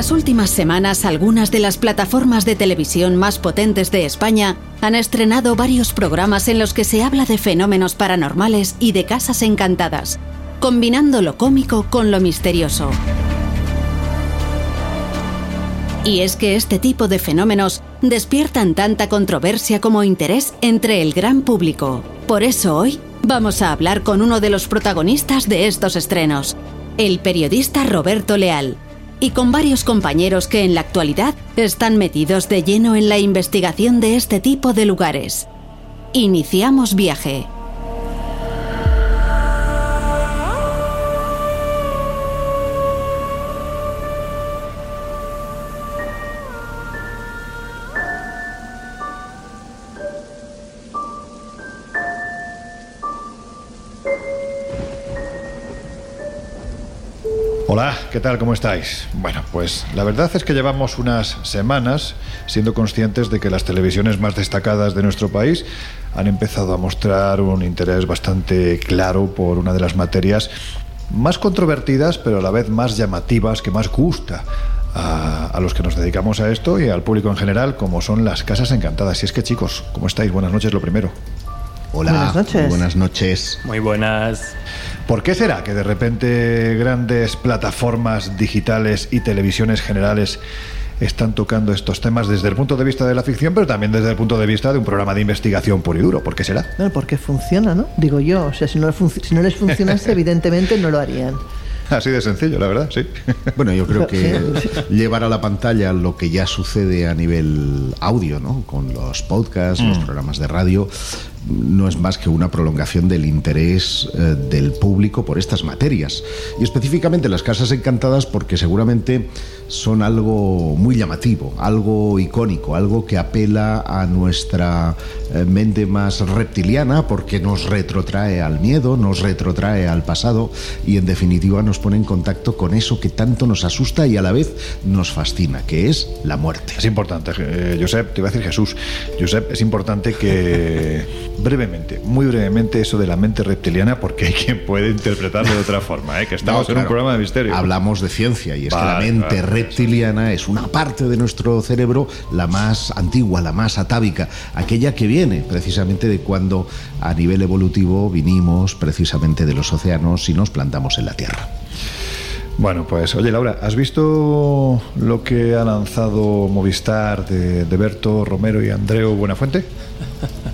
Las últimas semanas, algunas de las plataformas de televisión más potentes de España han estrenado varios programas en los que se habla de fenómenos paranormales y de casas encantadas, combinando lo cómico con lo misterioso. Y es que este tipo de fenómenos despiertan tanta controversia como interés entre el gran público. Por eso hoy vamos a hablar con uno de los protagonistas de estos estrenos, el periodista Roberto Leal y con varios compañeros que en la actualidad están metidos de lleno en la investigación de este tipo de lugares. Iniciamos viaje. Hola, ¿qué tal? ¿Cómo estáis? Bueno, pues la verdad es que llevamos unas semanas siendo conscientes de que las televisiones más destacadas de nuestro país han empezado a mostrar un interés bastante claro por una de las materias más controvertidas, pero a la vez más llamativas, que más gusta a, a, los que nos dedicamos a esto y al público en general, como son las casas encantadas. Y es que chicos, ¿cómo estáis? Buenas noches, lo primero. Hola, buenas noches. Buenas noches. Muy buenas. ¿Por qué será que de repente grandes plataformas digitales y televisiones generales están tocando estos temas desde el punto de vista de la ficción, pero también desde el punto de vista de un programa de investigación puro y duro? ¿Por qué será? Bueno, porque funciona, ¿no? Digo yo. O sea, si no, si no les funcionase, evidentemente no lo harían. Así de sencillo, la verdad, sí. Bueno, yo creo que llevar a la pantalla lo que ya sucede a nivel audio, ¿no? Con los podcasts, mm. los programas de radio, no es más que una prolongación del interés eh, del público por estas materias. Y específicamente las casas encantadas porque seguramente son algo muy llamativo, algo icónico, algo que apela a nuestra eh, mente más reptiliana porque nos retrotrae al miedo, nos retrotrae al pasado y en definitiva nos pone en contacto con eso que tanto nos asusta y a la vez nos fascina, que es la muerte. Es importante, eh, Josep, te iba a decir Jesús, Josep, es importante que brevemente, muy brevemente, eso de la mente reptiliana, porque hay quien puede interpretarlo de otra forma, ¿eh? que estamos en un programa de misterio. Hablamos de ciencia y es que la mente reptiliana es una parte de nuestro cerebro la más antigua, la más atávica, aquella que viene precisamente de cuando a nivel evolutivo vinimos precisamente de los océanos y nos plantamos en la Tierra. Bueno, pues oye Laura, ¿has visto lo que ha lanzado Movistar de, de Berto Romero y Andreu Buenafuente?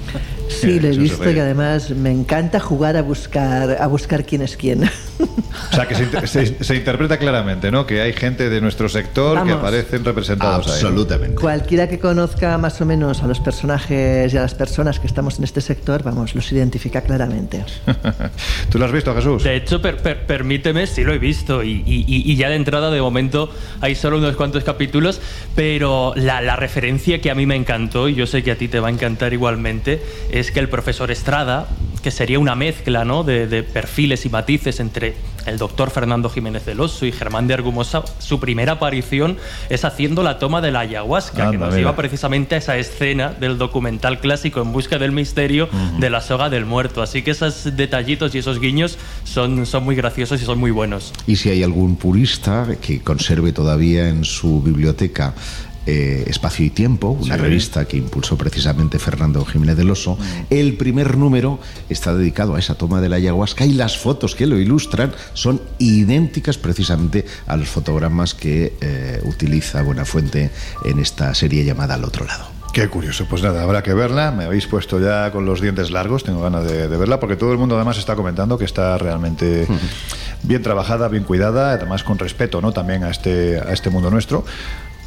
Sí, lo he visto y además me encanta jugar a buscar, a buscar quién es quién. O sea, que se, se, interpreta claramente, ¿no? Que hay gente de nuestro sector que aparecen representados Absolutamente. Ahí, Cualquiera que conozca más o menos a los personajes y a las personas que estamos en este sector, vamos, los identifica claramente. ¿Tú lo has visto, Jesús? De hecho, per, per, permíteme, sí lo he visto y, y, y, ya de entrada, de momento, hay solo unos cuantos capítulos, pero la, la referencia que a mí me encantó, y yo sé que a ti te va a encantar igualmente, es que el profesor Estrada, que sería una mezcla ¿no? de, de perfiles y matices entre el doctor Fernando Jiménez del Oso y Germán de Argumosa, su primera aparición es haciendo la toma de la ayahuasca, que nos lleva precisamente a esa escena del documental clásico En busca del misterio de la soga del muerto. Así que esos detallitos y esos guiños son, son muy graciosos y son muy buenos. Y si hay algún purista que conserve todavía en su biblioteca eh, Espacio y Tiempo, una revista que impulsó precisamente Fernando Jiménez del Oso. Mm. El primer número está dedicado a esa toma de la ayahuasca y las fotos que lo ilustran son idénticas precisamente a los fotogramas que eh, utiliza Buenafuente en esta serie llamada Al otro lado. Qué curioso, pues nada, habrá que verla. Me habéis puesto ya con los dientes largos, tengo ganas de, de, verla, porque todo el mundo además está comentando que está realmente bien trabajada, bien cuidada, además con respeto ¿no? también a este, a este mundo nuestro.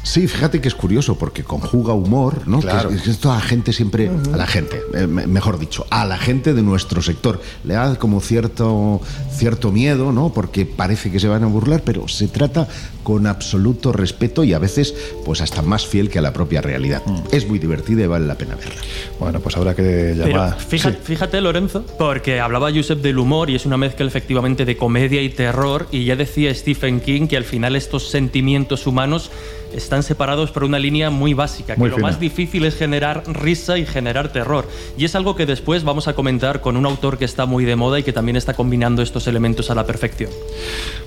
Sí, fíjate que es curioso porque conjuga humor, ¿no? Claro. Que, esto a la gente siempre, a la gente, eh, mejor dicho, a la gente de nuestro sector le da como cierto cierto miedo, ¿no? Porque parece que se van a burlar, pero se trata con absoluto respeto y a veces pues hasta más fiel que a la propia realidad. Mm. Es muy divertida y vale la pena verla. Bueno, pues habrá que llamar. Pero fíjate, sí. fíjate, Lorenzo, porque hablaba Josep del humor y es una mezcla efectivamente de comedia y terror y ya decía Stephen King que al final estos sentimientos humanos están separados por una línea muy básica, que muy lo más difícil es generar risa y generar terror. Y es algo que después vamos a comentar con un autor que está muy de moda y que también está combinando estos elementos a la perfección.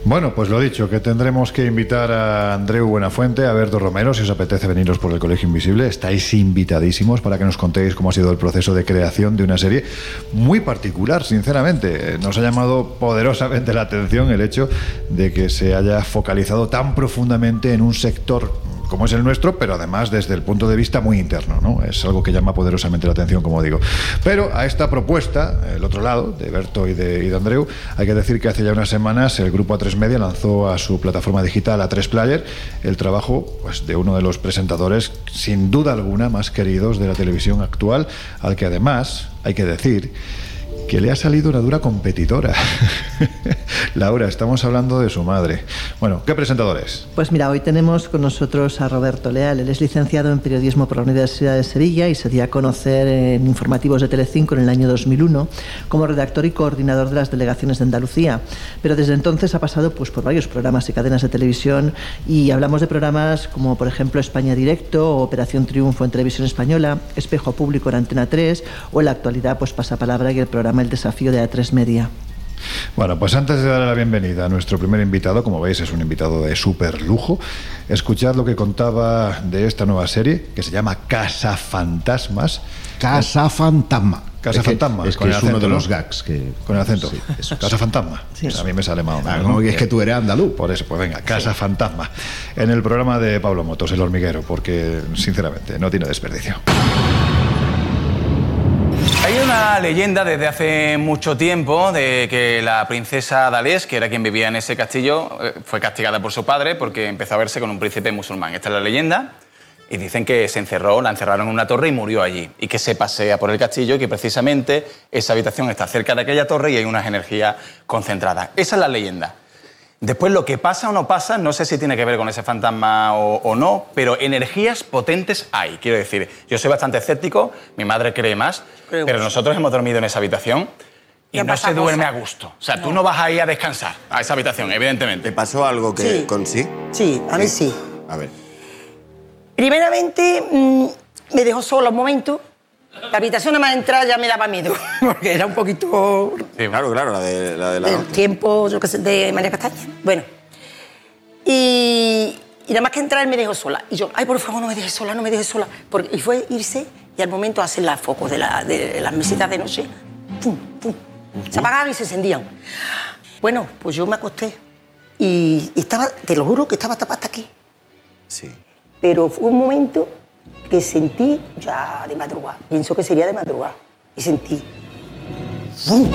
Bueno, pues lo dicho, que tendremos que invitar a Andreu Buenafuente, a Berto Romero, si os apetece veniros por el Colegio Invisible, estáis invitadísimos para que nos contéis cómo ha sido el proceso de creación de una serie muy particular, sinceramente. Nos ha llamado poderosamente la atención el hecho de que se haya focalizado tan profundamente en un sector como es el nuestro, pero además desde el punto de vista muy interno, ¿no? Es algo que llama poderosamente la atención, como digo. Pero a esta propuesta, el otro lado, de Berto y de, Andreu, hay que decir que hace ya unas semanas el grupo A3 Media lanzó a su plataforma digital A3 Player el trabajo pues, de uno de los presentadores, sin duda alguna, más queridos de la televisión actual, al que además, hay que decir, que le ha salido una dura competidora. Laura, estamos hablando de su madre. Bueno, ¿qué presentadores? Pues mira, hoy tenemos con nosotros a Roberto Leal. Él es licenciado en periodismo por la Universidad de Sevilla y se dio a conocer en informativos de Telecinco en el año 2001 como redactor y coordinador de las delegaciones de Andalucía. Pero desde entonces ha pasado pues, por varios programas y cadenas de televisión y hablamos de programas como por ejemplo España Directo, Operación Triunfo en Televisión Española, Espejo Público en Antena 3 o en la actualidad pues Pasapalabra y el programa El Desafío de A3 Media. Bueno, pues antes de darle la bienvenida a nuestro primer invitado, como veis es un invitado de súper lujo, escuchad lo que contaba de esta nueva serie que se llama Casa Fantasmas. Casa Fantasma. Casa es Fantasma. Que, es, que es uno de los gags que... Con el acento. Sí, eso. Casa Fantasma. Sí. Pues a mí me sale más o menos. Ah, no, es que tú eres andaluz. Por eso, pues venga, Casa Fantasma. En el programa de Pablo Motos, El Hormiguero, porque sinceramente no tiene desperdicio. Hay una leyenda desde hace mucho tiempo de que la princesa Dalés, que era quien vivía en ese castillo, eh, fue castigada por su padre porque empezó a verse con un príncipe musulmán. Esta es la leyenda. Y dicen que se encerró, la encerraron en una torre y murió allí. Y que se pasea por el castillo y que precisamente esa habitación está cerca de aquella torre y hay unas energías concentradas. Esa es la leyenda. Después lo que pasa o no pasa, no sé si tiene que ver con ese fantasma o, o, no, pero energías potentes hay. Quiero decir, yo soy bastante escéptico, mi madre cree más, Creo pero nosotros hemos dormido en esa habitación y no se duerme cosa? a gusto. O sea, no. tú no vas ahí a descansar a esa habitación, evidentemente. ¿Te pasó algo que sí. con sí? Sí, a mí sí. A ver. Primeramente, mmm, me dejó sola un momento. La habitación más entrar ya me daba miedo, porque era un poquito... Sí, claro, claro, la de la... De la del tiempo, yo qué sé, de María Castaña. Bueno, y, y nada más que entrar me dejó sola. Y yo, ay, por favor, no me dejes sola, no me dejes sola. Porque, y fue irse y al momento hacer los focos de, la, de las mesitas de noche, pum, pum, se apagaban y se encendían. Bueno, pues yo me acosté y, y estaba, te lo juro que estaba tapada hasta aquí. Sí. Pero fue un momento que sentí ya de madrugada. Pienso que sería de madrugada. Y sentí. ¡Bum!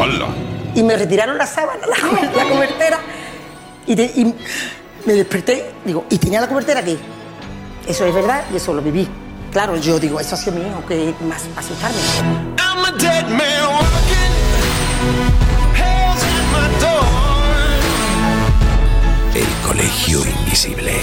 ¡Hola! Y me retiraron la sábana, la, la cobertera. Y, de, y, me desperté, digo, ¿y tenía la cobertera aquí? Eso es verdad y eso lo viví. Claro, yo digo, eso ha sido mi hijo, que más asustarme. I'm a dead man walking, hell's at my door. El colegio invisible.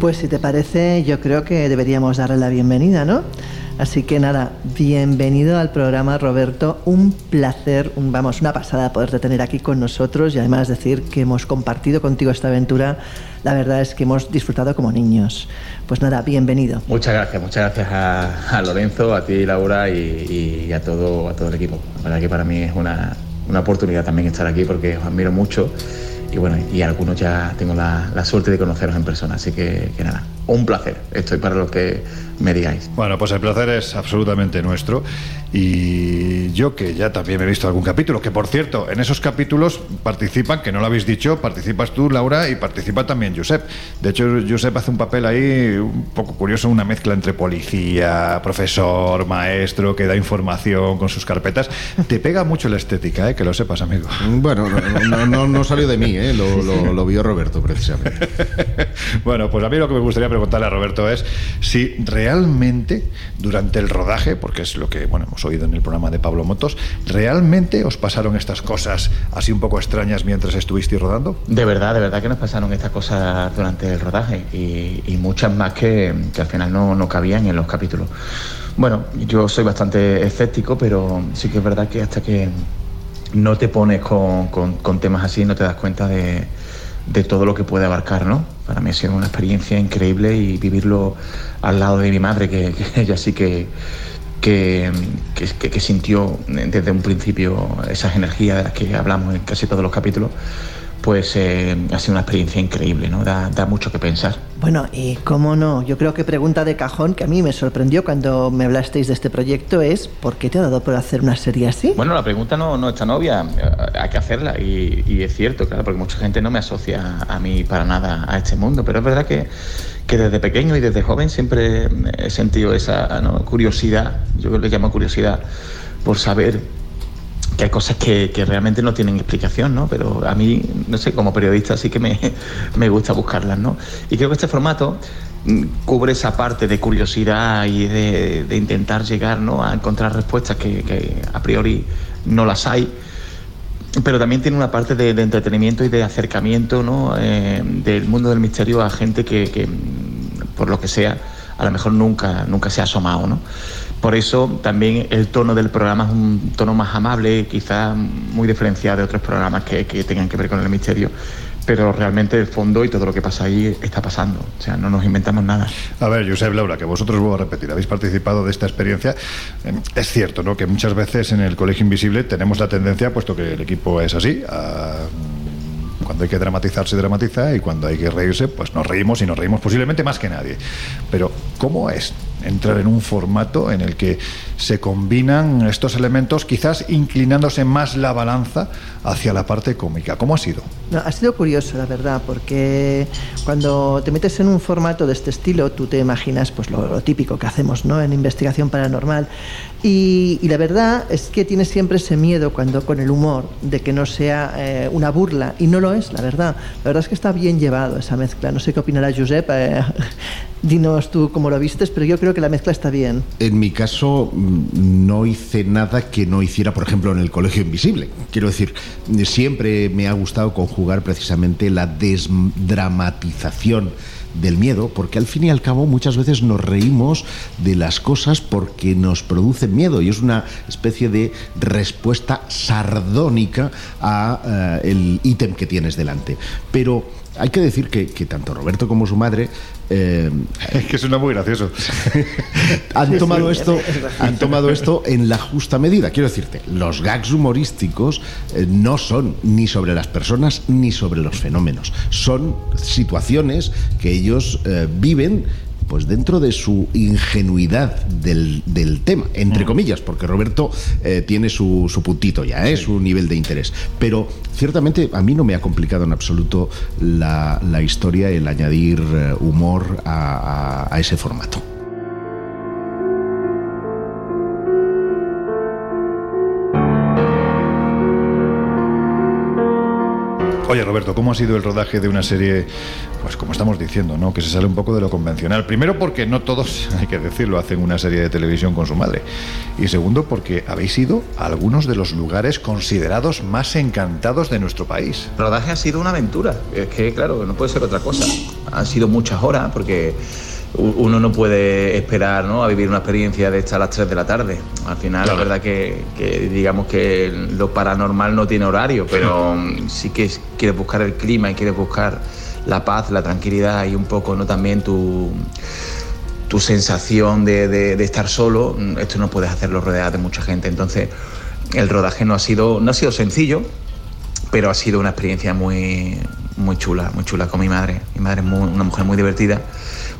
Pues si te parece, yo creo que deberíamos darle la bienvenida, ¿no? Así que nada, bienvenido al programa Roberto, un placer, vamos, una pasada poderte tener aquí con nosotros y además decir que hemos compartido contigo esta aventura, la verdad es que hemos disfrutado como niños. Pues nada, bienvenido. Muchas gracias, muchas gracias a, a Lorenzo, a ti Laura y, y, a, todo, a todo el equipo. La verdad que para mí es una, una oportunidad también estar aquí porque os admiro mucho y bueno, y algunos ya tengo la, la suerte de conoceros en persona, así que, que nada, un placer. Estoy para lo que me digáis. Bueno, pues el placer es absolutamente nuestro. Y yo que ya también me he visto algún capítulo, que por cierto, en esos capítulos participan, que no lo habéis dicho, participas tú, Laura, y participa también Josep. De hecho, Josep hace un papel ahí un poco curioso, una mezcla entre policía, profesor, maestro, que da información con sus carpetas. Te pega mucho la estética, ¿eh? que lo sepas, amigo. Bueno, no, no, no salió de mí, ¿eh? lo, lo, lo vio Roberto, precisamente. bueno, pues a mí lo que me gustaría preguntarle a Roberto es si realmente durante el rodaje, porque es lo que bueno, hemos oído en el programa de Pablo Motos, ¿realmente os pasaron estas cosas así un poco extrañas mientras estuvisteis rodando? De verdad, de verdad que nos pasaron estas cosas durante el rodaje y, y muchas más que, que, al final no, no cabían en los capítulos. Bueno, yo soy bastante escéptico, pero sí que es verdad que hasta que no te pones con, con, con temas así no te das cuenta de, de todo lo que puede abarcar, ¿no? Para mí ha sido una experiencia increíble y vivirlo al lado de mi madre, que, que ella sí que, que, que, sintió desde un principio esas energías de las que hablamos en casi todos los capítulos, pues eh, ha sido una experiencia increíble, ¿no? Da, da, mucho que pensar. Bueno, y cómo no, yo creo que pregunta de cajón que a mí me sorprendió cuando me hablasteis de este proyecto es ¿por qué te ha dado por hacer una serie así? Bueno, la pregunta no, no es tan obvia, hay que hacerla y, y, es cierto, claro, porque mucha gente no me asocia a mí para nada a este mundo, pero es verdad que, que desde pequeño y desde joven siempre he sentido esa ¿no? curiosidad, yo le llamo curiosidad, por saber que hay cosas que, que, realmente no tienen explicación, ¿no? Pero a mí, no sé, como periodista sí que me, me gusta buscarlas, ¿no? Y creo que este formato mm, cubre esa parte de curiosidad y de, de intentar llegar ¿no? a encontrar respuestas que, a priori no las hay, pero también tiene una parte de, entretenimiento y de acercamiento ¿no? Eh, del mundo del misterio a gente que, que, por lo que sea, a lo mejor nunca, nunca se ha asomado, ¿no? Por eso también el tono del programa es un tono más amable, quizás muy diferenciado de otros programas que, que, tengan que ver con el misterio. Pero realmente el fondo y todo lo que pasa ahí está pasando. O sea, no nos inventamos nada. A ver, Josep Laura, que vosotros vuelvo a repetir, habéis participado de esta experiencia. Es cierto, ¿no? Que muchas veces en el Colegio Invisible tenemos la tendencia, puesto que el equipo es así, a cuando hay que dramatizar se dramatiza y cuando hay que reírse pues nos reímos y nos reímos posiblemente más que nadie. Pero ¿cómo es entrar en un formato en el que se combinan estos elementos, quizás inclinándose más la balanza hacia la parte cómica. ¿Cómo ha sido? No, ha sido curioso, la verdad, porque cuando te metes en un formato de este estilo, tú te imaginas pues lo, lo típico que hacemos ¿no? en investigación paranormal. Y, y, la verdad es que tienes siempre ese miedo cuando con el humor de que no sea eh, una burla, y no lo es, la verdad. La verdad es que está bien llevado esa mezcla. No sé qué opinará Josep. Eh, dinos tú cómo lo vistes, pero yo creo que la mezcla está bien. En mi caso, no hice nada que no hiciera, por ejemplo, en el Colegio Invisible. Quiero decir, siempre me ha gustado conjugar precisamente la desdramatización del miedo, porque al fin y al cabo muchas veces nos reímos de las cosas porque nos producen miedo y es una especie de respuesta sardónica a uh, el ítem que tienes delante. Pero hay que decir que, tanto Roberto como su madre eh, es que suena muy gracioso. Han tomado esto han tomado esto en la justa medida. Quiero decirte los gags humorísticos eh, no son ni sobre las personas ni sobre los fenómenos. Son situaciones que ellos eh, viven pues dentro de su ingenuidad del, del tema, entre comillas, porque Roberto eh, tiene su, su, puntito ya, ¿eh? sí. su nivel de interés. Pero ciertamente a mí no me ha complicado en absoluto la, la historia el añadir eh, humor a, a, a ese formato. Oye, Roberto, ¿cómo ha sido el rodaje de una serie, pues como estamos diciendo, ¿no? que se sale un poco de lo convencional? Primero porque no todos, hay que decirlo, hacen una serie de televisión con su madre. Y segundo porque habéis ido a algunos de los lugares considerados más encantados de nuestro país. El rodaje ha sido una aventura. Es que, claro, no puede ser otra cosa. Han sido muchas horas porque uno no puede esperar ¿no? a vivir una experiencia de esta a las 3 de la tarde. Al final, la verdad que, que, digamos que lo paranormal no tiene horario, pero sí que quieres buscar el clima y quieres buscar la paz, la tranquilidad y un poco no también tu, tu sensación de, de, de estar solo. Esto no puedes hacerlo rodeado de mucha gente. Entonces, el rodaje no ha sido, no ha sido sencillo, pero ha sido una experiencia muy, muy chula, muy chula con mi madre. Mi madre es muy, una mujer muy divertida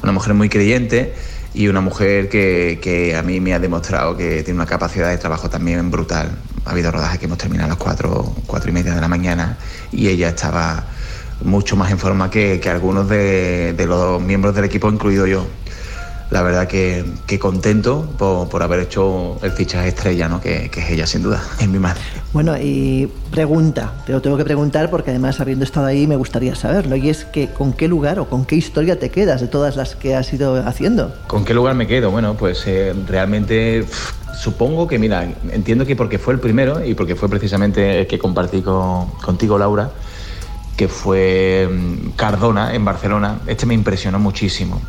una mujer muy creyente y una mujer que, que, a mí me ha demostrado que tiene una capacidad de trabajo también brutal. Ha habido rodajes que hemos terminado a las cuatro, cuatro y media de la mañana y ella estaba mucho más en forma que, que algunos de, los miembros del equipo, incluido yo. La verdad que, que contento por, por, haber hecho el fichaje estrella, ¿no? que es ella sin duda, es mi madre. Bueno, y pregunta, pero tengo que preguntar porque además habiendo estado ahí me gustaría saberlo, y es que con qué lugar o con qué historia te quedas de todas las que has ido haciendo. ¿Con qué lugar me quedo? Bueno, pues eh, realmente supongo que, mira, entiendo que porque fue el primero y porque fue precisamente el que compartí con, contigo, Laura, que fue mm, Cardona en Barcelona, este me impresionó muchísimo.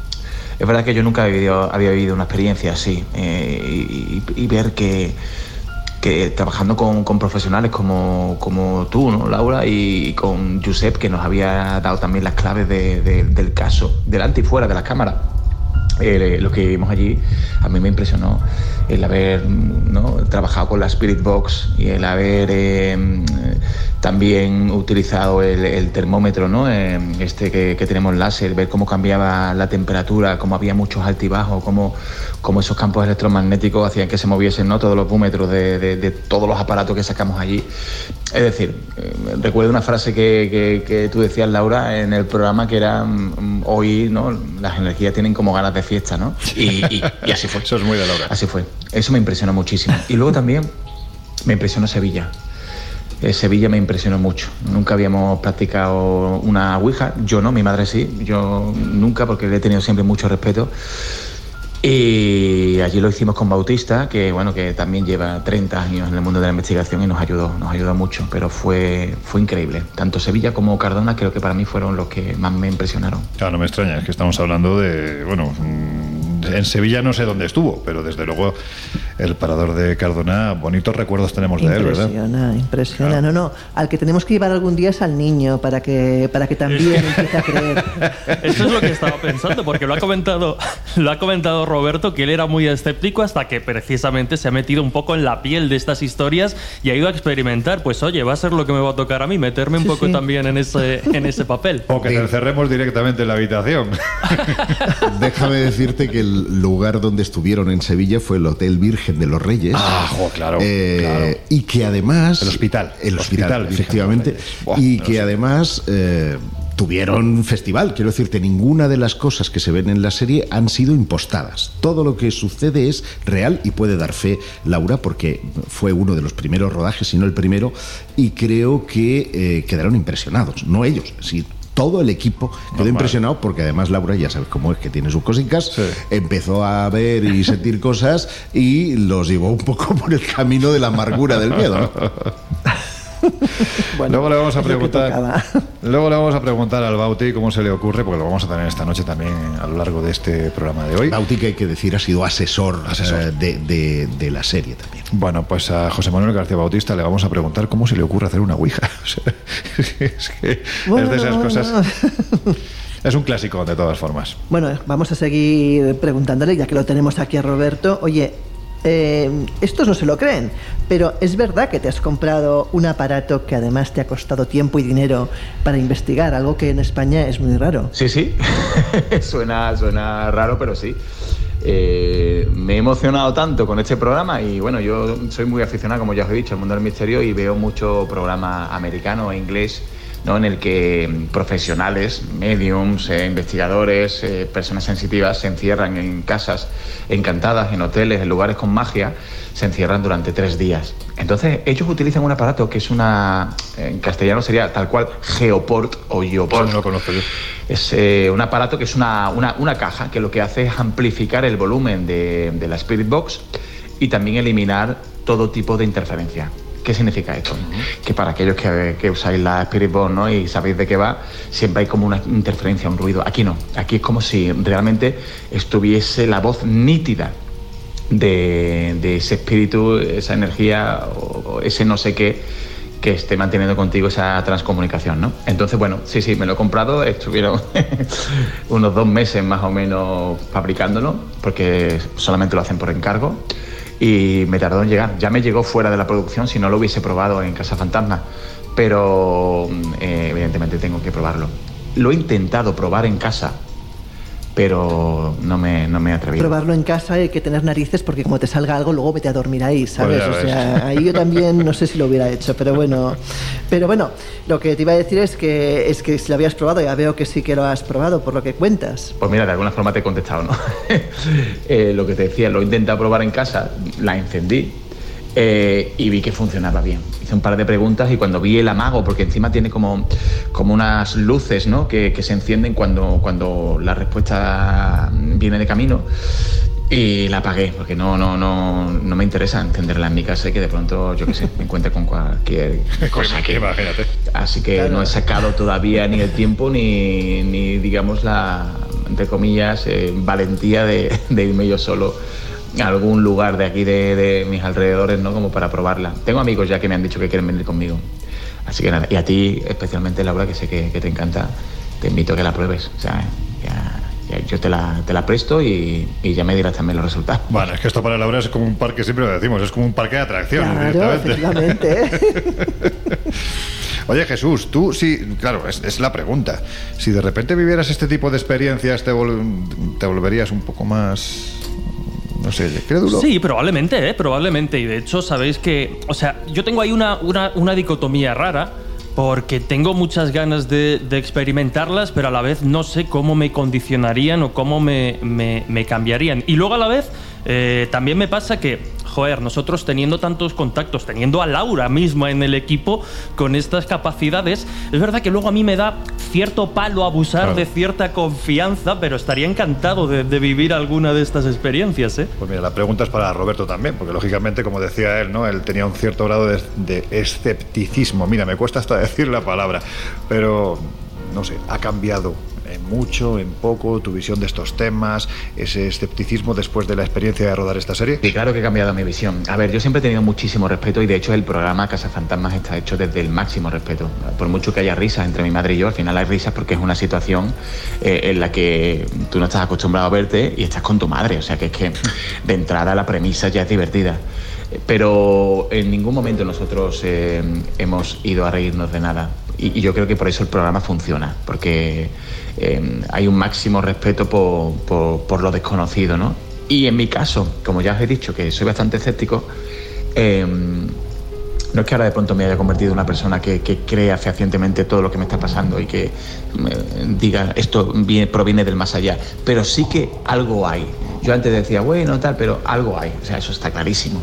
Es verdad que yo nunca había vivido, había una experiencia así eh, y ver que que trabajando con, con profesionales como, como, tú, ¿no, Laura? Y con Josep, que nos había dado también las claves de, de, del caso, delante y fuera de las cámaras. Eh, lo que vimos allí a mí me impresionó el haber ¿no? trabajado con la Spirit Box y el haber eh, también utilizado el, termómetro ¿no? eh, este que, que, tenemos láser, ver cómo cambiaba la temperatura, cómo había muchos altibajos, cómo, cómo esos campos electromagnéticos hacían que se moviesen ¿no? todos los búmetros de, de, de, todos los aparatos que sacamos allí. Es decir, eh, recuerdo una frase que, que, que, tú decías, Laura, en el programa que era mm, hoy ¿no? las energías tienen como ganas de fiesta, ¿no? Y, y, y así fue. Eso es muy de. Así fue. Eso me impresionó muchísimo. Y luego también me impresionó Sevilla. Eh, Sevilla me impresionó mucho. Nunca habíamos practicado una Ouija. Yo no, mi madre sí. Yo nunca, porque le he tenido siempre mucho respeto. Y allí lo hicimos con Bautista, que bueno, que también lleva 30 años en el mundo de la investigación y nos ayudó, nos ayudó mucho, pero fue, fue increíble. Tanto Sevilla como Cardona creo que para mí fueron los que más me impresionaron. Claro, no me extraña, es que estamos hablando de, bueno, en Sevilla no sé dónde estuvo, pero desde luego el parador de Cardona, bonitos recuerdos tenemos de él, ¿verdad? Impresiona, impresiona. Claro. No, no, al que tenemos que llevar algún día es al niño para que, para que también empiece a creer. Eso es lo que estaba pensando, porque lo ha comentado, lo ha comentado Roberto, que él era muy escéptico hasta que precisamente se ha metido un poco en la piel de estas historias y ha ido a experimentar. Pues oye, va a ser lo que me va a tocar a mí, meterme un sí, poco sí. también en ese, en ese papel. O que te encerremos directamente en la habitación. Déjame decirte que el lugar donde estuvieron en Sevilla fue el Hotel Virgen de los Reyes. Ah, jo, claro, eh, claro, Y que además. El hospital. El hospital, hospital efectivamente. Buah, y que además. Eh, tuvieron festival. Quiero decirte, ninguna de las cosas que se ven en la serie han sido impostadas. Todo lo que sucede es real y puede dar fe Laura, porque fue uno de los primeros rodajes, si no el primero, y creo que eh, quedaron impresionados. No ellos, sí, todo el equipo quedó Normal. impresionado porque además Laura ya sabes cómo es que tiene sus cositas sí. empezó a ver y sentir cosas y los llevó un poco por el camino de la amargura del miedo ¿no? bueno, luego le vamos a preguntar luego le vamos a preguntar al Bauti cómo se le ocurre porque lo vamos a tener esta noche también a lo largo de este programa de hoy Bauti que hay que decir ha sido asesor, asesor. Uh, de, de, de, la serie también bueno pues a José Manuel García Bautista le vamos a preguntar cómo se le ocurre hacer una ouija es que bueno, es de esas cosas no. Es un clásico, de todas formas. Bueno, vamos a seguir preguntándole, ya que lo tenemos aquí a Roberto. Oye, eh, estos no se lo creen, pero es verdad que te has comprado un aparato que además te ha costado tiempo y dinero para investigar, algo que en España es muy raro. Sí, sí, suena, suena raro, pero sí. Eh, me he emocionado tanto con este programa y bueno, yo soy muy aficionado, como ya os he dicho, al mundo del misterio y veo mucho programa americano e inglés ¿no? en el que profesionales, mediums, eh, investigadores, eh, personas sensitivas se encierran en casas encantadas, en hoteles, en lugares con magia, se encierran durante tres días. Entonces ellos utilizan un aparato que es una, en castellano sería tal cual Geoport o Geoport. No lo conozco yo. Es eh, un aparato que es una, una- una caja que lo que hace es amplificar el volumen de, de la Spirit Box y también eliminar todo tipo de interferencia. ¿Qué significa esto? Que para aquellos que, usáis la Spirit Box ¿no? y sabéis de qué va, siempre hay como una interferencia, un ruido. Aquí no. Aquí es como si realmente estuviese la voz nítida de, ese espíritu, esa energía o ese no sé qué que esté manteniendo contigo esa transcomunicación, ¿no? Entonces, bueno, sí, sí, me lo he comprado, estuvieron unos dos meses más o menos fabricándolo, porque solamente lo hacen por encargo, y me tardó en llegar. Ya me llegó fuera de la producción si no lo hubiese probado en Casa Fantasma, pero eh, evidentemente tengo que probarlo. Lo he intentado probar en casa, pero no me, no me he atrevido. Probarlo en casa hay que tener narices porque como te salga algo, luego vete a dormir ahí, ¿sabes? Pues o sea, ahí yo también no sé si lo hubiera hecho, pero bueno. Pero bueno, lo que te iba a decir es que es que si lo habías probado, ya veo que sí que lo has probado por lo que cuentas. Pues mira, de alguna forma te he contestado, ¿no? Eh, lo que te decía, lo he intentado probar en casa, la encendí eh, y vi que funcionaba bien. Hice un par de preguntas y cuando vi el amago, porque encima tiene como, como unas luces ¿no? que, que se encienden cuando, cuando la respuesta viene de camino. Y la apagué, porque no, no, no, no me interesa encenderla en mi casa y que de pronto, yo qué sé, me encuentre con cualquier cosa que... Imagínate. Así que Claro. no he sacado todavía ni el tiempo ni, ni digamos, la, entre comillas, eh, valentía de, de irme yo solo algún lugar de aquí de, de mis alrededores, ¿no? Como para probarla. Tengo amigos ya que me han dicho que quieren venir conmigo. Así que nada, y a ti, especialmente Laura, que sé que, que te encanta, te invito a que la pruebes. O sea, ya- ya yo te la, te la presto y, y ya me dirás también los resultados. Bueno, es que esto para Laura es como un parque, siempre lo decimos, es como un parque de atracciones. Claro, directamente. efectivamente. Oye Jesús, tú sí, claro, es, es la pregunta. Si de repente vivieras este tipo de experiencias, te, vol- te volverías un poco más, no sé, crédulo. Sí, probablemente, ¿eh? probablemente. Y de hecho, sabéis que. O sea, yo tengo ahí una, una, una dicotomía rara. Porque tengo muchas ganas de, de experimentarlas, pero a la vez no sé cómo me condicionarían o cómo me, me- me cambiarían. Y luego a la vez eh, también me pasa que, joder, nosotros teniendo tantos contactos, teniendo a Laura misma en el equipo con estas capacidades, es verdad que luego a mí me da cierto palo abusar Claro. de cierta confianza, pero estaría encantado de, de vivir alguna de estas experiencias, ¿eh? Pues mira, la pregunta es para Roberto también, porque lógicamente, como decía él, ¿no? Él tenía un cierto grado de, de escepticismo. Mira, me cuesta hasta decir la palabra, pero no sé, ha cambiado mucho, en poco, tu visión de estos temas, ese escepticismo después de la experiencia de rodar esta serie. Y claro que he cambiado mi visión. A ver, yo siempre he tenido muchísimo respeto y de hecho el programa Casa Fantasmas está hecho desde el máximo respeto. Por mucho que haya risas entre mi madre y yo, al final hay risas porque es una situación eh, en la que tú no estás acostumbrado a verte y estás con tu madre. O sea que es que de entrada la premisa ya es divertida. Pero en ningún momento nosotros eh, hemos ido a reírnos de nada. Y yo creo que por eso el programa funciona, porque eh, hay un máximo respeto por, lo desconocido, ¿no? Y en mi caso, como ya os he dicho, que soy bastante escéptico, eh, no es que ahora de pronto me haya convertido en una persona que, que crea fehacientemente todo lo que me está pasando y que diga esto viene- proviene del más allá, pero sí que algo hay. Yo antes decía, bueno, tal, pero algo hay, o sea, eso está clarísimo.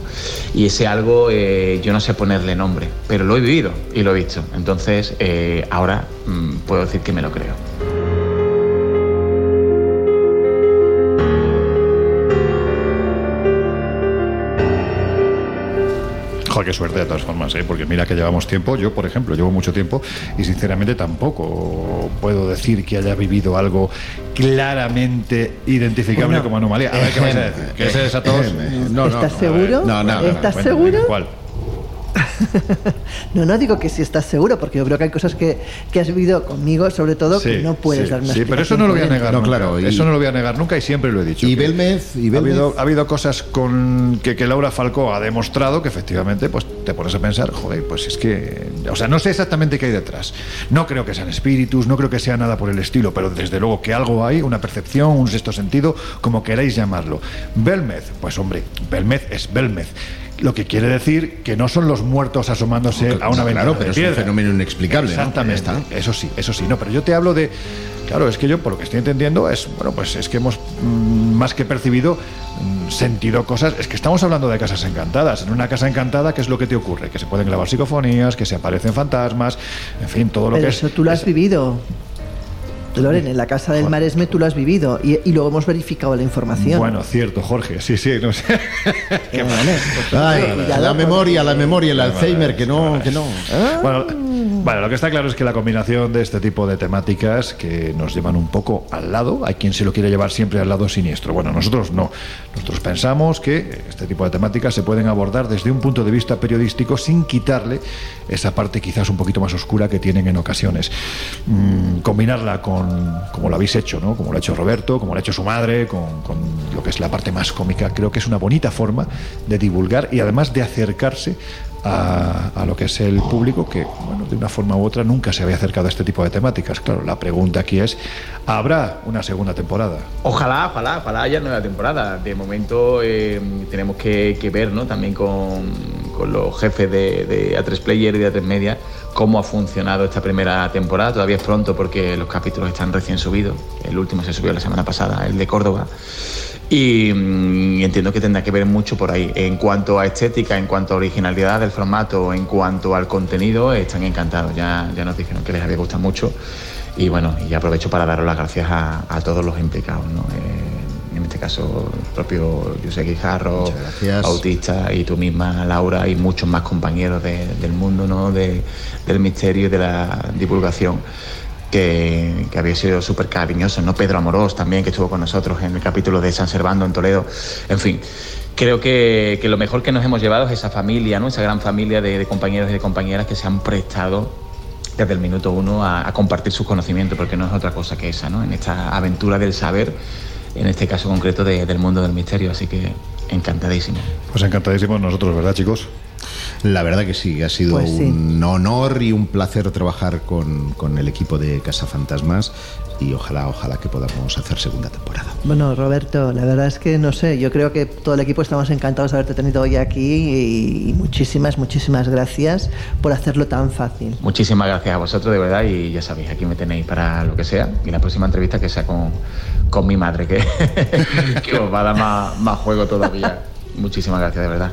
Y ese algo eh, yo no sé ponerle nombre, pero lo he vivido y lo he visto. Entonces, eh, ahora mm, puedo decir que me lo creo. Joder, qué suerte de todas formas, ¿eh? porque mira que llevamos tiempo, yo por ejemplo llevo mucho tiempo y sinceramente tampoco puedo decir que haya vivido algo claramente identificable como anomalía. A ver qué vais a decir. ¿Qué se a todos? No, ¿Estás seguro? No, no, ¿Estás seguro? ¿Cuál? No, no digo que si estás seguro, porque yo creo que hay cosas que, que has vivido conmigo, sobre todo, que Sí, no puedes sí, dar una Sí, pero eso no lo voy a negar. No, nunca. claro, y- Eso no lo voy a negar nunca y siempre lo he dicho. Y Belmez, y ha, Belmez- habido, ha habido cosas con que, que Laura Falcó ha demostrado que efectivamente pues te pones a pensar, joder, pues es que. O sea, no sé exactamente qué hay detrás. No creo que sean espíritus, no creo que sea nada por el estilo, pero desde luego que algo hay, una percepción, un sexto sentido, como queráis llamarlo. Belmez, pues hombre, Belmez es Belmez. Lo que quiere decir que no son los muertos asomándose a una No, ventana claro, de pero es un fenómeno inexplicable, ¿no? Exactamente. Está. Eso sí, eso sí. No, pero yo te hablo de. Claro, es que yo, por lo que estoy entendiendo, es bueno, pues es que hemos mm, más que percibido, mm, sentido cosas. Es que estamos hablando de casas encantadas. En una casa encantada, ¿qué es lo que te ocurre? Que se pueden grabar psicofonías, que se aparecen fantasmas, en fin, todo lo Pero que es. eso tú lo has vivido. Loren, en la casa del Maresme tú lo has vivido y, y luego hemos verificado la información. Bueno, cierto, Jorge, sí, sí, no sé. Eh, vale, pues, Ay, la memoria, la memoria, el Alzheimer, que no, que no. Bueno, bueno, lo que está claro es que la combinación de este tipo de temáticas que nos llevan un poco al lado, hay quien se lo quiere llevar siempre al lado siniestro. Bueno, nosotros no. Nosotros pensamos que este tipo de temáticas se pueden abordar desde un punto de vista periodístico sin quitarle esa parte quizás un poquito más oscura que tienen en ocasiones. Mm, combinarla con, como lo habéis hecho, ¿no? Como lo ha hecho Roberto, como lo ha hecho su madre, con, lo que es la parte más cómica, creo que es una bonita forma de divulgar y además de acercarse a, a lo que es el público que, bueno, de una forma u otra nunca se había acercado a este tipo de temáticas. Claro, la pregunta aquí es, ¿habrá una segunda temporada? Ojalá, ojalá, ojalá haya nueva temporada. De momento eh, tenemos que, que ver, ¿no? También con, con los jefes de, de A3 Player y de A3 Media cómo ha funcionado esta primera temporada. Todavía es pronto porque los capítulos están recién subidos. El último se subió la semana pasada, el de Córdoba. Y, mm, entiendo que tendrá que ver mucho por ahí. En cuanto a estética, en cuanto a originalidad del formato, en cuanto al contenido, están encantados. Ya, ya nos dijeron que les había gustado mucho. Y bueno, y aprovecho para daros las gracias a, todos los implicados. Eh, en este caso, el propio José Guijarro. Bautista y tú misma, Laura, y muchos más compañeros de- del mundo, ¿no? De- del misterio y de la divulgación que, que había sido súper cariñosos, ¿no? Pedro Amorós también, que estuvo con nosotros en el capítulo de San Servando en Toledo. En fin, creo que, que lo mejor que nos hemos llevado es esa familia, ¿no? Esa gran familia de, de compañeros y de compañeras que se han prestado desde el minuto uno a, a compartir sus conocimientos, porque no es otra cosa que esa, ¿no? En esta aventura del saber, en este caso concreto de- del mundo del misterio, así que encantadísimo. Pues encantadísimos nosotros, ¿verdad, chicos? La verdad que sí, ha sido Pues sí. un honor y un placer trabajar con, con el equipo de Casa Fantasmas y ojalá, ojalá que podamos hacer segunda temporada. Bueno, Roberto, la verdad es que no sé, yo creo que todo el equipo estamos encantados de haberte tenido hoy aquí y, y muchísimas, muchísimas gracias por hacerlo tan fácil. Muchísimas gracias a vosotros, de verdad, y ya sabéis, aquí me tenéis para lo que sea. Y la próxima entrevista que sea con, con mi madre, que, que os va a dar más, más juego todavía. Muchísimas gracias, de verdad.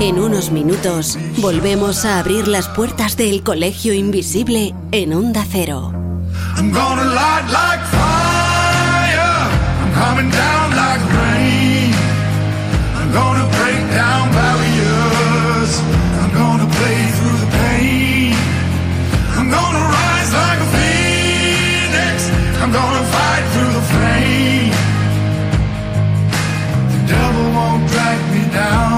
En unos minutos volvemos a abrir las puertas del Colegio Invisible en Onda Cero. I'm gonna light like fire. I'm coming down like rain. I'm gonna break down barriers. I'm gonna play through the pain. I'm gonna rise like a phoenix. I'm gonna fight through the flame. The devil won't drag me down.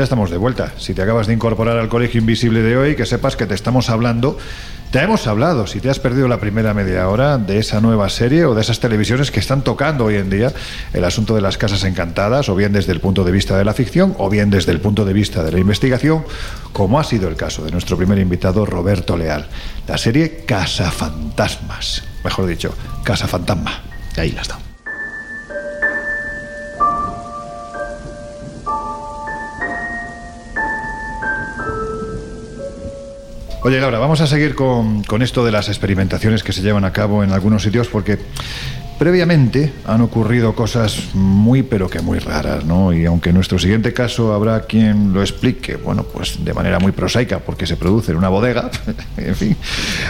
ya estamos de vuelta. Si te acabas de incorporar al Colegio Invisible de hoy, que sepas que te estamos hablando, te hemos hablado, si te has perdido la primera media hora de esa nueva serie o de esas televisiones que están tocando hoy en día el asunto de las casas encantadas, o bien desde el punto de vista de la ficción, o bien desde el punto de vista de la investigación, como ha sido el caso de nuestro primer invitado, Roberto Leal. La serie Casa Fantasmas, mejor dicho, Casa Fantasma. Ahí la está. Oye, Laura, vamos a seguir con, con, esto de las experimentaciones que se llevan a cabo en algunos sitios porque previamente han ocurrido cosas muy pero que muy raras, ¿no? Y aunque en nuestro siguiente caso habrá quien lo explique, bueno, pues de manera muy prosaica porque se produce en una bodega, en fin,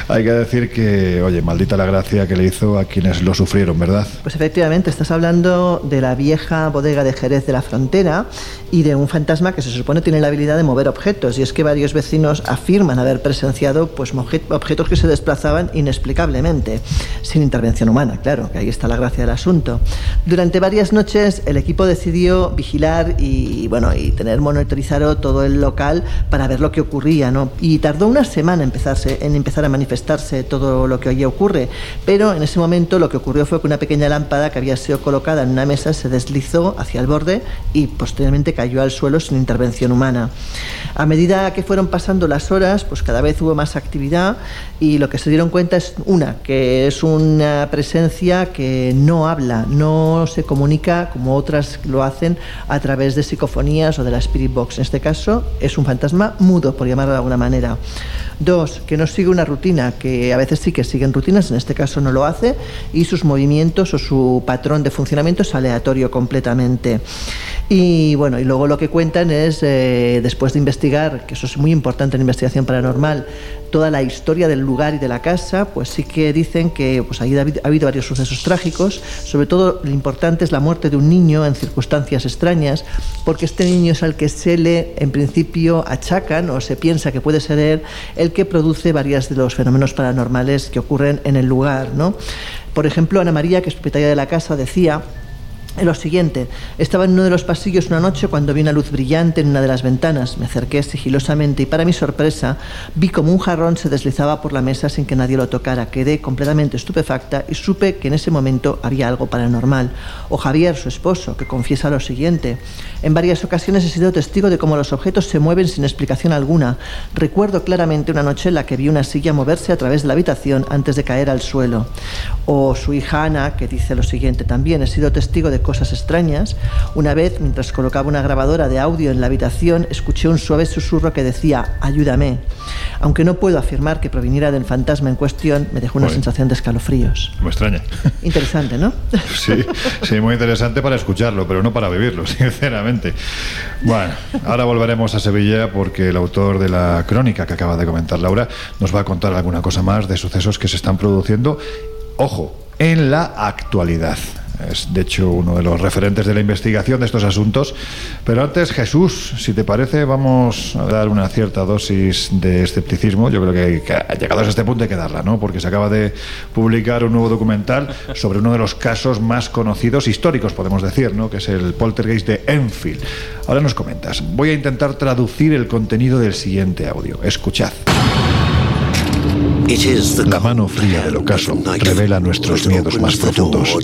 hay que decir que, oye, maldita la gracia que le hizo a quienes lo sufrieron, ¿verdad? Pues efectivamente, estás hablando de la vieja bodega de Jerez de la Frontera y de un fantasma que se supone tiene la habilidad de mover objetos y es que varios vecinos afirman haber presenciado pues objetos que se desplazaban inexplicablemente, sin intervención humana, claro, que ahí está la gracia del asunto. Durante varias noches el equipo decidió vigilar y bueno, y tener monitorizado todo el local para ver lo que ocurría, ¿no? Y tardó una semana empezarse en empezar a manifestarse todo lo que hoy ocurre, pero en ese momento lo que ocurrió fue que una pequeña lámpara que había sido colocada en una mesa se deslizó hacia el borde y posteriormente cayó al suelo sin intervención humana. A medida que fueron pasando las horas, pues cada vez hubo más actividad y lo que se dieron cuenta es una, que es una presencia que no habla, no se comunica como otras lo hacen a través de psicofonías o de la Spirit Box. En este caso es un fantasma mudo, por llamarlo de alguna manera. Dos, que no sigue una rutina, que a veces sí que siguen rutinas, en este caso no lo hace, y sus movimientos o su patrón de funcionamiento es aleatorio completamente. Y bueno, y luego lo que cuentan es, eh, después de investigar, que eso es muy importante en investigación paranormal, toda la historia del lugar y de la casa, pues sí que dicen que pues, ha, habido, ha habido varios sucesos trágicos, sobre todo lo importante es la muerte de un niño en circunstancias extrañas, porque este niño es al que se le, en principio, achacan o se piensa que puede ser él el que produce varios de los fenómenos paranormales que ocurren en el lugar. ¿no? Por ejemplo, Ana María, que es propietaria de la casa, decía lo siguiente, estaba en uno de los pasillos una noche cuando vi una luz brillante en una de las ventanas. Me acerqué sigilosamente y para mi sorpresa vi como un jarrón se deslizaba por la mesa sin que nadie lo tocara. Quedé completamente estupefacta y supe que en ese momento había algo paranormal. O Javier, su esposo, que confiesa lo siguiente. En varias ocasiones he sido testigo de cómo los objetos se mueven sin explicación alguna. Recuerdo claramente una noche en la que vi una silla moverse a través de la habitación antes de caer al suelo. O su hija Ana, que dice lo siguiente también. He sido testigo de cosas extrañas. Una vez, mientras colocaba una grabadora de audio en la habitación, escuché un suave susurro que decía, ayúdame. Aunque no puedo afirmar que proviniera del fantasma en cuestión, me dejó una sensación de escalofríos. Me extraña. Interesante, ¿no? Sí, sí, muy interesante para escucharlo, pero no para vivirlo, sinceramente. Bueno, ahora volveremos a Sevilla porque el autor de la crónica que acaba de comentar Laura nos va a contar alguna cosa más de sucesos que se están produciendo, ojo, en la actualidad. Es de hecho uno de los referentes de la investigación de estos asuntos. Pero antes, Jesús, si te parece, vamos a dar una cierta dosis de escepticismo. Yo creo que, llegados a este punto hay que darla, ¿no? Porque se acaba de publicar un nuevo documental sobre uno de los casos más conocidos, históricos, podemos decir, ¿no? Que es el poltergeist de Enfield. Ahora nos comentas. Voy a intentar traducir el contenido del siguiente audio. Escuchad. La mano fría del ocaso revela nuestros miedos más profundos.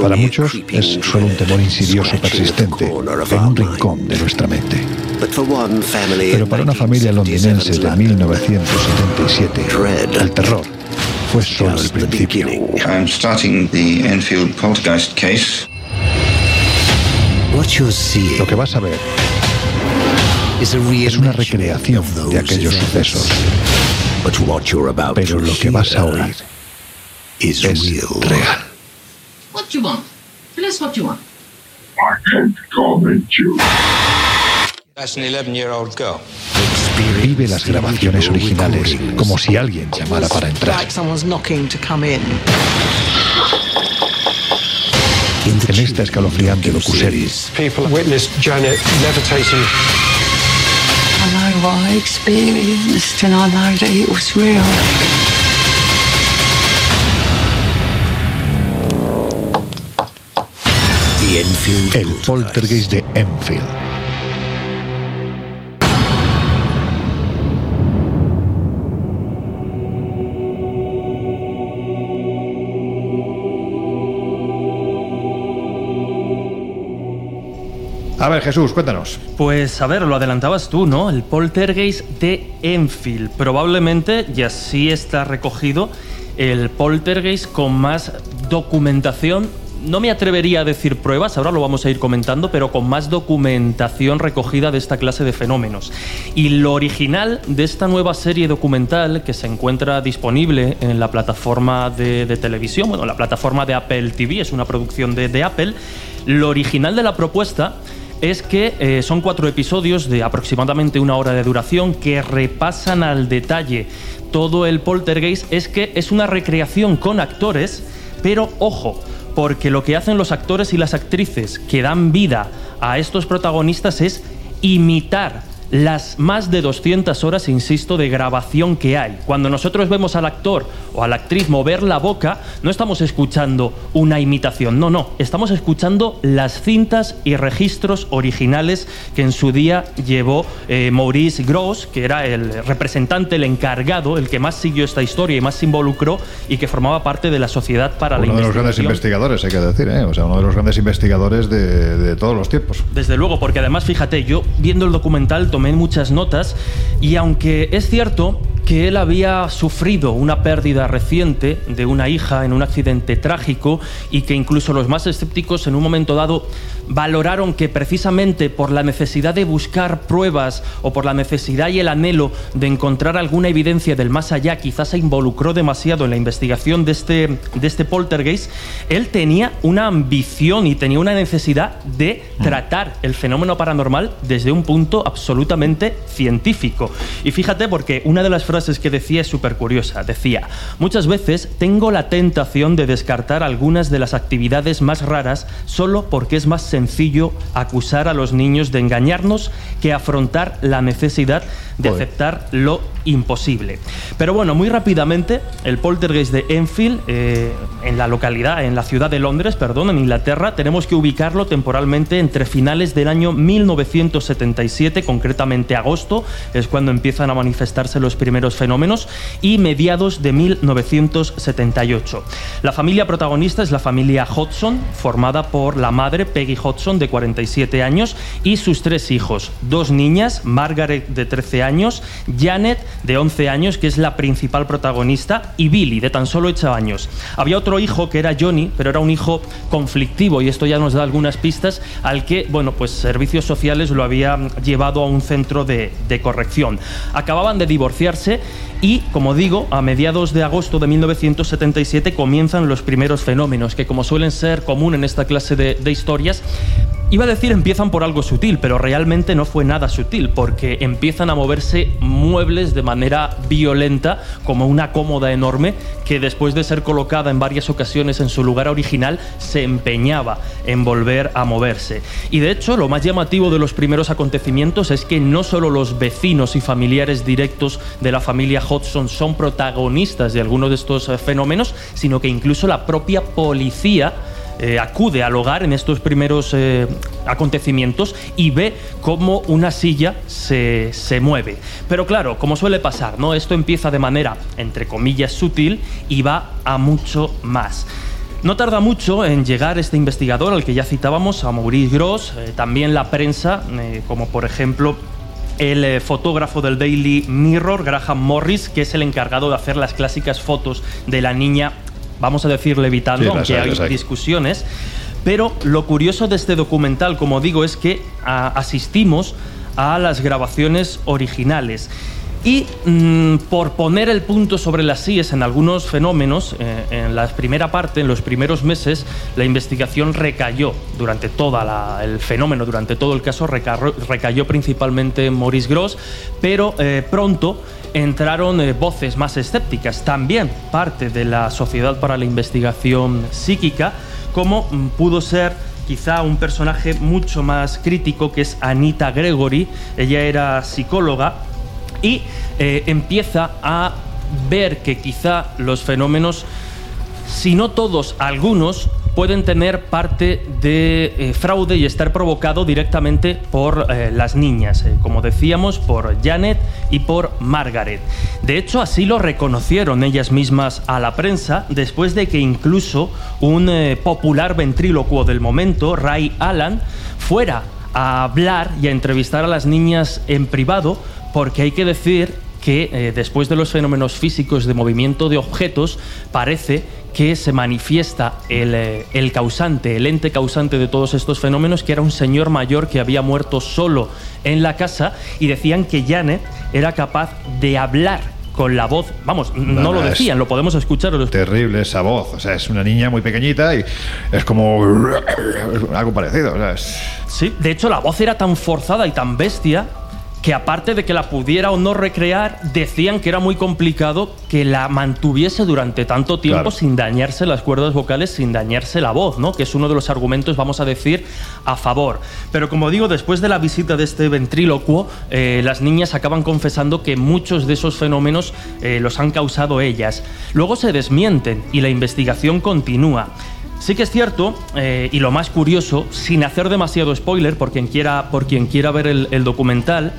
Para muchos es solo un temor insidioso persistente en un rincón de nuestra mente. Pero para una familia londinense de 1977, el terror fue solo el principio. I'm starting the Enfield poltergeist case. Lo que vas a ver es una recreación de aquellos sucesos. Pero lo que vas a oír es real. What do you want? Tell us what you want. I can't comment you. That's an 11 year old girl. Vive las grabaciones originales como si alguien llamara para entrar. Like someone's knocking to come in. En esta escalofriante docuserie People witnessed Janet levitating. I know what I experienced and I know that it was real. El poltergeist de Enfield. A ver, Jesús, cuéntanos. Pues a ver, lo adelantabas tú, ¿no? El poltergeist de Enfield. Probablemente, y así está recogido, el poltergeist con más documentación. No me atrevería a decir pruebas, ahora lo vamos a ir comentando, pero con más documentación recogida de esta clase de fenómenos. Y lo original de esta nueva serie documental que se encuentra disponible en la plataforma de, televisión, bueno, la plataforma de Apple TV, es una producción de Apple, lo original de la propuesta es que eh, son cuatro episodios de aproximadamente una hora de duración que repasan al detalle todo el poltergeist. Es que es una recreación con actores, pero ojo, porque lo que hacen los actores y las actrices que dan vida a estos protagonistas es imitar las más de 200 horas, insisto, de grabación que hay. Cuando nosotros vemos al actor o a la actriz mover la boca, no estamos escuchando una imitación, no, no, estamos escuchando las cintas y registros originales que en su día llevó eh, Maurice Gross, que era el representante, el encargado, el que más siguió esta historia y más se involucró y que formaba parte de la Sociedad para Uno la de los grandes investigadores, hay que decir, ¿eh? O sea, uno de los grandes investigadores de, de todos los tiempos. Desde luego, porque además, fíjate, yo viendo el documental tomé muchas notas y aunque es cierto que él había sufrido una pérdida reciente de una hija en un accidente trágico y que incluso los más escépticos en un momento dado valoraron que precisamente por la necesidad de buscar pruebas o por la necesidad y el anhelo de encontrar alguna evidencia del más allá, quizás se involucró demasiado en la investigación de este, de este poltergeist, él tenía una ambición y tenía una necesidad de tratar el fenómeno paranormal desde un punto absolutamente científico. Y fíjate porque una de las frases que decía es súper curiosa. Decía, muchas veces tengo la tentación de descartar algunas de las actividades más raras solo porque es más sencillo acusar a los niños de engañarnos que afrontar la necesidad de aceptar lo imposible. Pero bueno, muy rápidamente, el poltergeist de Enfield, eh, en la localidad, en la ciudad de Londres, perdón, en Inglaterra, tenemos que ubicarlo temporalmente entre finales del año 1977, concretamente agosto, es cuando empiezan a manifestarse los primeros fenómenos, y mediados de 1978. La familia protagonista es la familia Hodgson, formada por la madre Peggy Hodgson, de 47 años, y sus tres hijos, dos niñas, Margaret, de 13 años, Janet, de 11 años, que es la principal protagonista, y Billy, de tan solo 8 años. Había otro hijo que era Johnny, pero era un hijo conflictivo, y esto ya nos da algunas pistas, al que, bueno, pues servicios sociales lo había llevado a un centro de, de corrección. Acababan de divorciarse y, como digo, a mediados de agosto de 1977 comienzan los primeros fenómenos, que como suelen ser común en esta clase de, de historias, Iba a decir empiezan por algo sutil, pero realmente no fue nada sutil, porque empiezan a moverse muebles de manera violenta, como una cómoda enorme que después de ser colocada en varias ocasiones en su lugar original, se empeñaba en volver a moverse. Y de hecho, lo más llamativo de los primeros acontecimientos es que no solo los vecinos y familiares directos de la familia Hodgson son protagonistas de algunos de estos eh, fenómenos, sino que incluso la propia policía eh, acude al hogar en estos primeros eh, acontecimientos y ve cómo una silla se, se mueve. Pero claro, como suele pasar, ¿no? Esto empieza de manera, entre comillas, sutil y va a mucho más. No tarda mucho en llegar este investigador al que ya citábamos, a Maurice Gross, eh, también la prensa, como por ejemplo el fotógrafo del Daily Mirror, Graham Morris, que es el encargado de hacer las clásicas fotos de la niña, vamos a decir levitando, Sí, aunque hay, discusiones. Pero lo curioso de este documental, como digo, es que a- asistimos a las grabaciones originales. Y mm, por poner el punto sobre las síes en algunos fenómenos, eh, en la primera parte, en los primeros meses, la investigación recayó durante todo el fenómeno, durante todo el caso, recarro- recayó principalmente en Maurice Gross, pero eh, pronto entraron eh, voces más escépticas, también parte de la Sociedad para la Investigación Psíquica, como mm, pudo ser quizá un personaje mucho más crítico que es Anita Gregory. Ella era psicóloga y eh, empieza a ver que quizá los fenómenos, si no todos, algunos, pueden tener parte de eh, fraude y estar provocado directamente por eh, las niñas, eh, como decíamos, por Janet y por Margaret. De hecho, así lo reconocieron ellas mismas a la prensa, después de que incluso un popular ventrílocuo del momento, Ray Allen, fuera a hablar y a entrevistar a las niñas en privado, porque hay que decir que eh, después de los fenómenos físicos de movimiento de objetos, parece que se manifiesta el, eh, el causante, el ente causante de todos estos fenómenos, que era un señor mayor que había muerto solo en la casa y decían que Janet era capaz de hablar con la voz, vamos, no No, lo decían, lo podemos escuchar. lo- Terrible esa voz. O sea, es una niña muy pequeñita y es como algo parecido. o sea, es- Sí, de hecho la voz era tan forzada y tan bestia que aparte de que la pudiera o no recrear, decían que era muy complicado que la mantuviese durante tanto tiempo Claro. sin dañarse las cuerdas vocales, sin dañarse la voz, ¿no? Que es uno de los argumentos, vamos a decir, a favor. Pero como digo, después de la visita de este ventrílocuo, eh, las niñas acaban confesando que muchos de esos fenómenos eh, los han causado ellas. Luego se desmienten y la investigación continúa. Sí que es cierto, eh, y lo más curioso, sin hacer demasiado spoiler por quien quiera, por quien quiera ver el, el documental,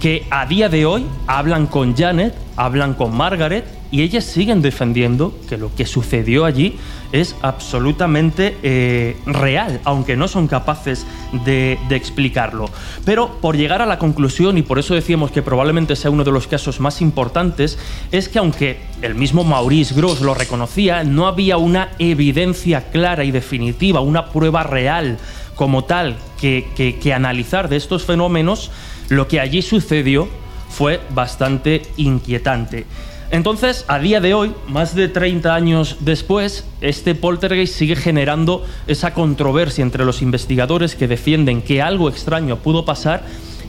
que a día de hoy hablan con Janet, hablan con Margaret, y ellas siguen defendiendo que lo que sucedió allí es absolutamente eh, real, aunque no son capaces de, explicarlo. Pero por llegar a la conclusión, y por eso decíamos que probablemente sea uno de los casos más importantes, es que aunque el mismo Maurice Gross lo reconocía, no había una evidencia clara y definitiva, una prueba real como tal que analizar de estos fenómenos, lo que allí sucedió fue bastante inquietante. Entonces, a día de hoy, más de 30 años después, este poltergeist sigue generando esa controversia entre los investigadores que defienden que algo extraño pudo pasar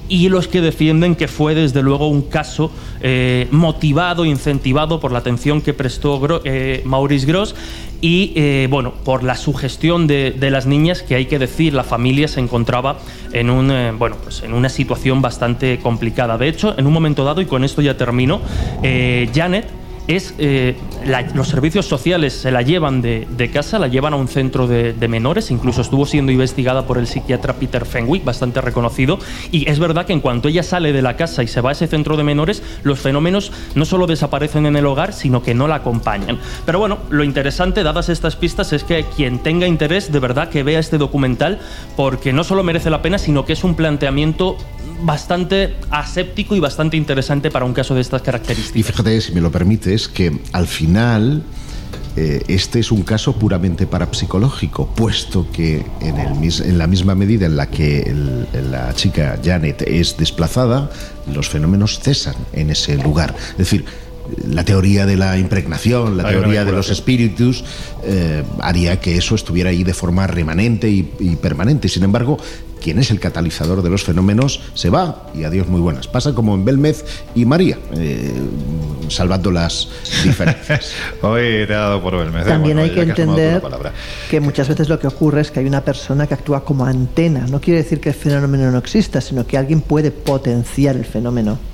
y los que defienden que fue desde luego un caso eh, motivado, incentivado por la atención que prestó eh, Maurice Gross y eh, bueno, por la sugestión de, de las niñas que hay que decir, la familia se encontraba en, un, eh, bueno, pues en una situación bastante complicada. De hecho, en un momento dado, y con esto ya termino, eh, Janet es eh, los servicios sociales se la llevan de, de casa, la llevan a un centro de, de menores, incluso estuvo siendo investigada por el psiquiatra Peter Fenwick, bastante reconocido, y es verdad que en cuanto ella sale de la casa y se va a ese centro de menores, los fenómenos no solo desaparecen en el hogar, sino que no la acompañan. Pero bueno, lo interesante, dadas estas pistas, es que quien tenga interés, de verdad que vea este documental, porque no solo merece la pena, sino que es un planteamiento bastante aséptico y bastante interesante para un caso de estas características. Y fíjate, si me lo permites, que al final eh, este es un caso puramente parapsicológico, puesto que en, el en la misma medida en la que la chica Janet es desplazada, los fenómenos cesan en ese lugar. Es decir, la teoría de la impregnación, la Hay teoría de los espíritus, eh, haría que eso estuviera ahí de forma remanente y, y permanente. Sin embargo, quien es el catalizador de los fenómenos se va y adiós muy buenas. Pasa como en Belmez y María, eh, salvando las diferencias. Hoy te ha dado por verme. También Bueno, hay que entender palabra. que muchas veces lo que ocurre es que hay una persona que actúa como antena. No quiere decir que el fenómeno no exista, sino que alguien puede potenciar el fenómeno.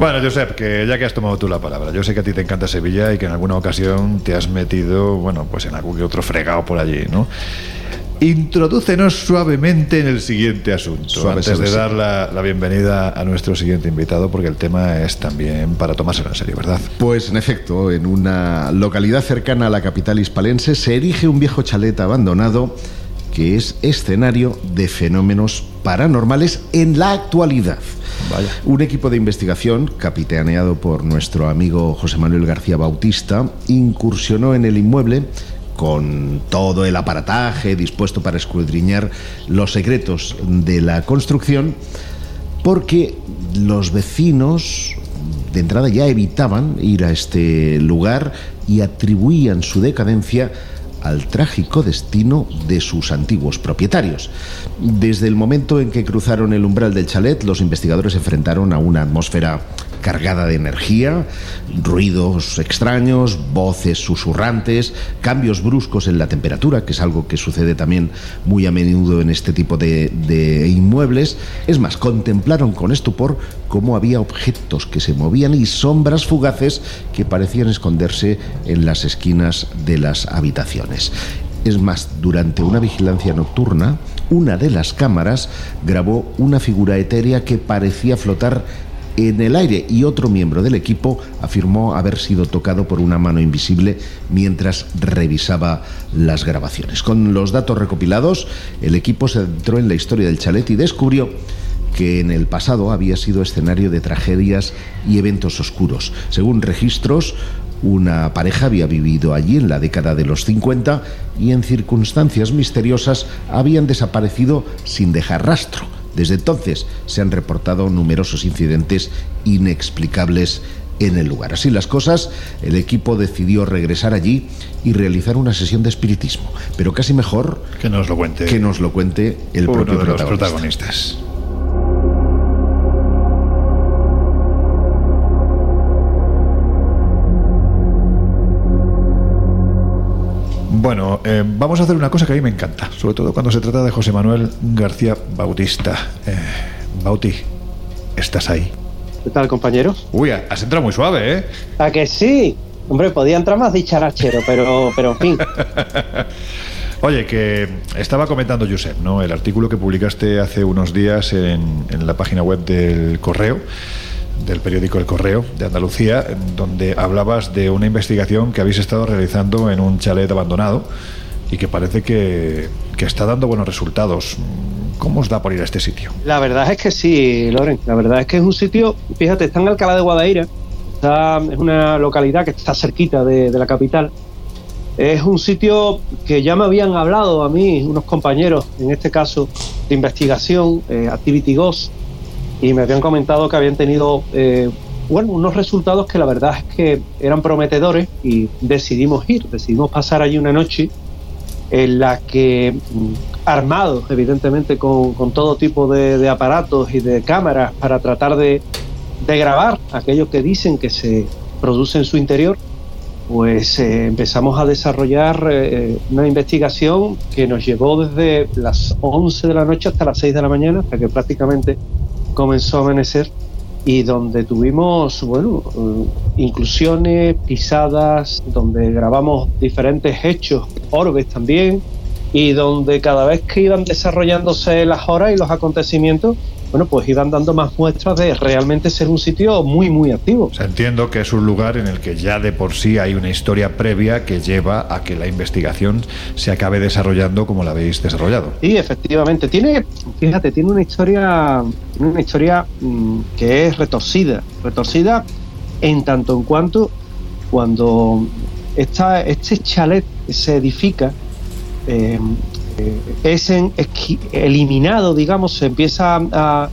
Bueno, Josep, que ya que has tomado tú la palabra, yo sé que a ti te encanta Sevilla y que en alguna ocasión te has metido, bueno, pues en algún que otro fregado por allí, ¿no? introdúcenos suavemente en el siguiente asunto. Suave, antes de dar la, la bienvenida a nuestro siguiente invitado, porque el tema es también para tomárselo en serio, ¿verdad? Pues en efecto, en una localidad cercana a la capital hispalense se erige un viejo chalet abandonado que es escenario de fenómenos paranormales en la actualidad. Un equipo de investigación, capitaneado por nuestro amigo José Manuel García Bautista, incursionó en el inmueble con todo el aparataje dispuesto para escudriñar los secretos de la construcción, porque los vecinos de entrada ya evitaban ir a este lugar y atribuían su decadencia al trágico destino de sus antiguos propietarios. Desde el momento en que cruzaron el umbral del chalet, los investigadores se enfrentaron a una atmósfera cargada de energía, ruidos extraños, voces susurrantes, cambios bruscos en la temperatura, que es algo que sucede también muy a menudo en este tipo de, de inmuebles. Es más, contemplaron con estupor cómo había objetos que se movían y sombras fugaces que parecían esconderse en las esquinas de las habitaciones. Es más, durante una vigilancia nocturna, una de las cámaras grabó una figura etérea que parecía flotar en el aire y otro miembro del equipo afirmó haber sido tocado por una mano invisible mientras revisaba las grabaciones. Con los datos recopilados, el equipo se adentró en la historia del chalet y descubrió que en el pasado había sido escenario de tragedias y eventos oscuros. Según registros, una pareja había vivido allí en la década de los 50 y en circunstancias misteriosas habían desaparecido sin dejar rastro. Desde entonces se han reportado numerosos incidentes inexplicables en el lugar. Así las cosas, el equipo decidió regresar allí y realizar una sesión de espiritismo. Pero casi mejor que nos lo cuente, que nos lo cuente el uno propio de los protagonista. protagonistas. Bueno, eh, vamos a hacer una cosa que a mí me encanta, sobre todo cuando se trata de José Manuel García Bautista. Eh, Bauti, ¿estás ahí? ¿Qué tal, compañeros? Uy, has entrado muy suave, ¿eh? ¿A que sí? Hombre, podía entrar más dicharachero, pero, pero en fin. Oye, que estaba comentando Josep, ¿no? El artículo que publicaste hace unos días en, en la página web del Correo, del periódico El Correo de Andalucía, donde hablabas de una investigación que habéis estado realizando en un chalet abandonado y que parece que, que está dando buenos resultados. ¿Cómo os da por ir a este sitio? La verdad es que sí, Loren. La verdad es que es un sitio, fíjate, está en Alcalá de Guadaira. Está, es una localidad que está cerquita de, de la capital. Es un sitio que ya me habían hablado a mí unos compañeros, en este caso de investigación, eh, Activity Ghost, y me habían comentado que habían tenido eh, bueno, unos resultados que la verdad es que eran prometedores y decidimos ir, decidimos pasar allí una noche en la que, mm, armados evidentemente con, con todo tipo de, aparatos y de cámaras para tratar de, de grabar aquello que dicen que se produce en su interior, pues eh, empezamos a desarrollar eh, una investigación que nos llevó desde las 11 de la noche hasta las 6 de la mañana, hasta que prácticamente comenzó a amanecer y donde tuvimos, bueno, eh, inclusiones, pisadas, donde grabamos diferentes hechos, orbes también, y donde cada vez que iban desarrollándose las horas y los acontecimientos, bueno, pues iban dando más muestras de realmente ser un sitio muy, muy activo. O sea, entiendo que es un lugar en el que ya de por sí hay una historia previa que lleva a que la investigación se acabe desarrollando como la habéis desarrollado. Sí, efectivamente. Tiene, fíjate, tiene una historia, tiene una historia mm, que es retorcida. Retorcida en tanto en cuanto cuando esta, este chalet se edifica, eh, es en- esqui- eliminado, digamos, se empieza a,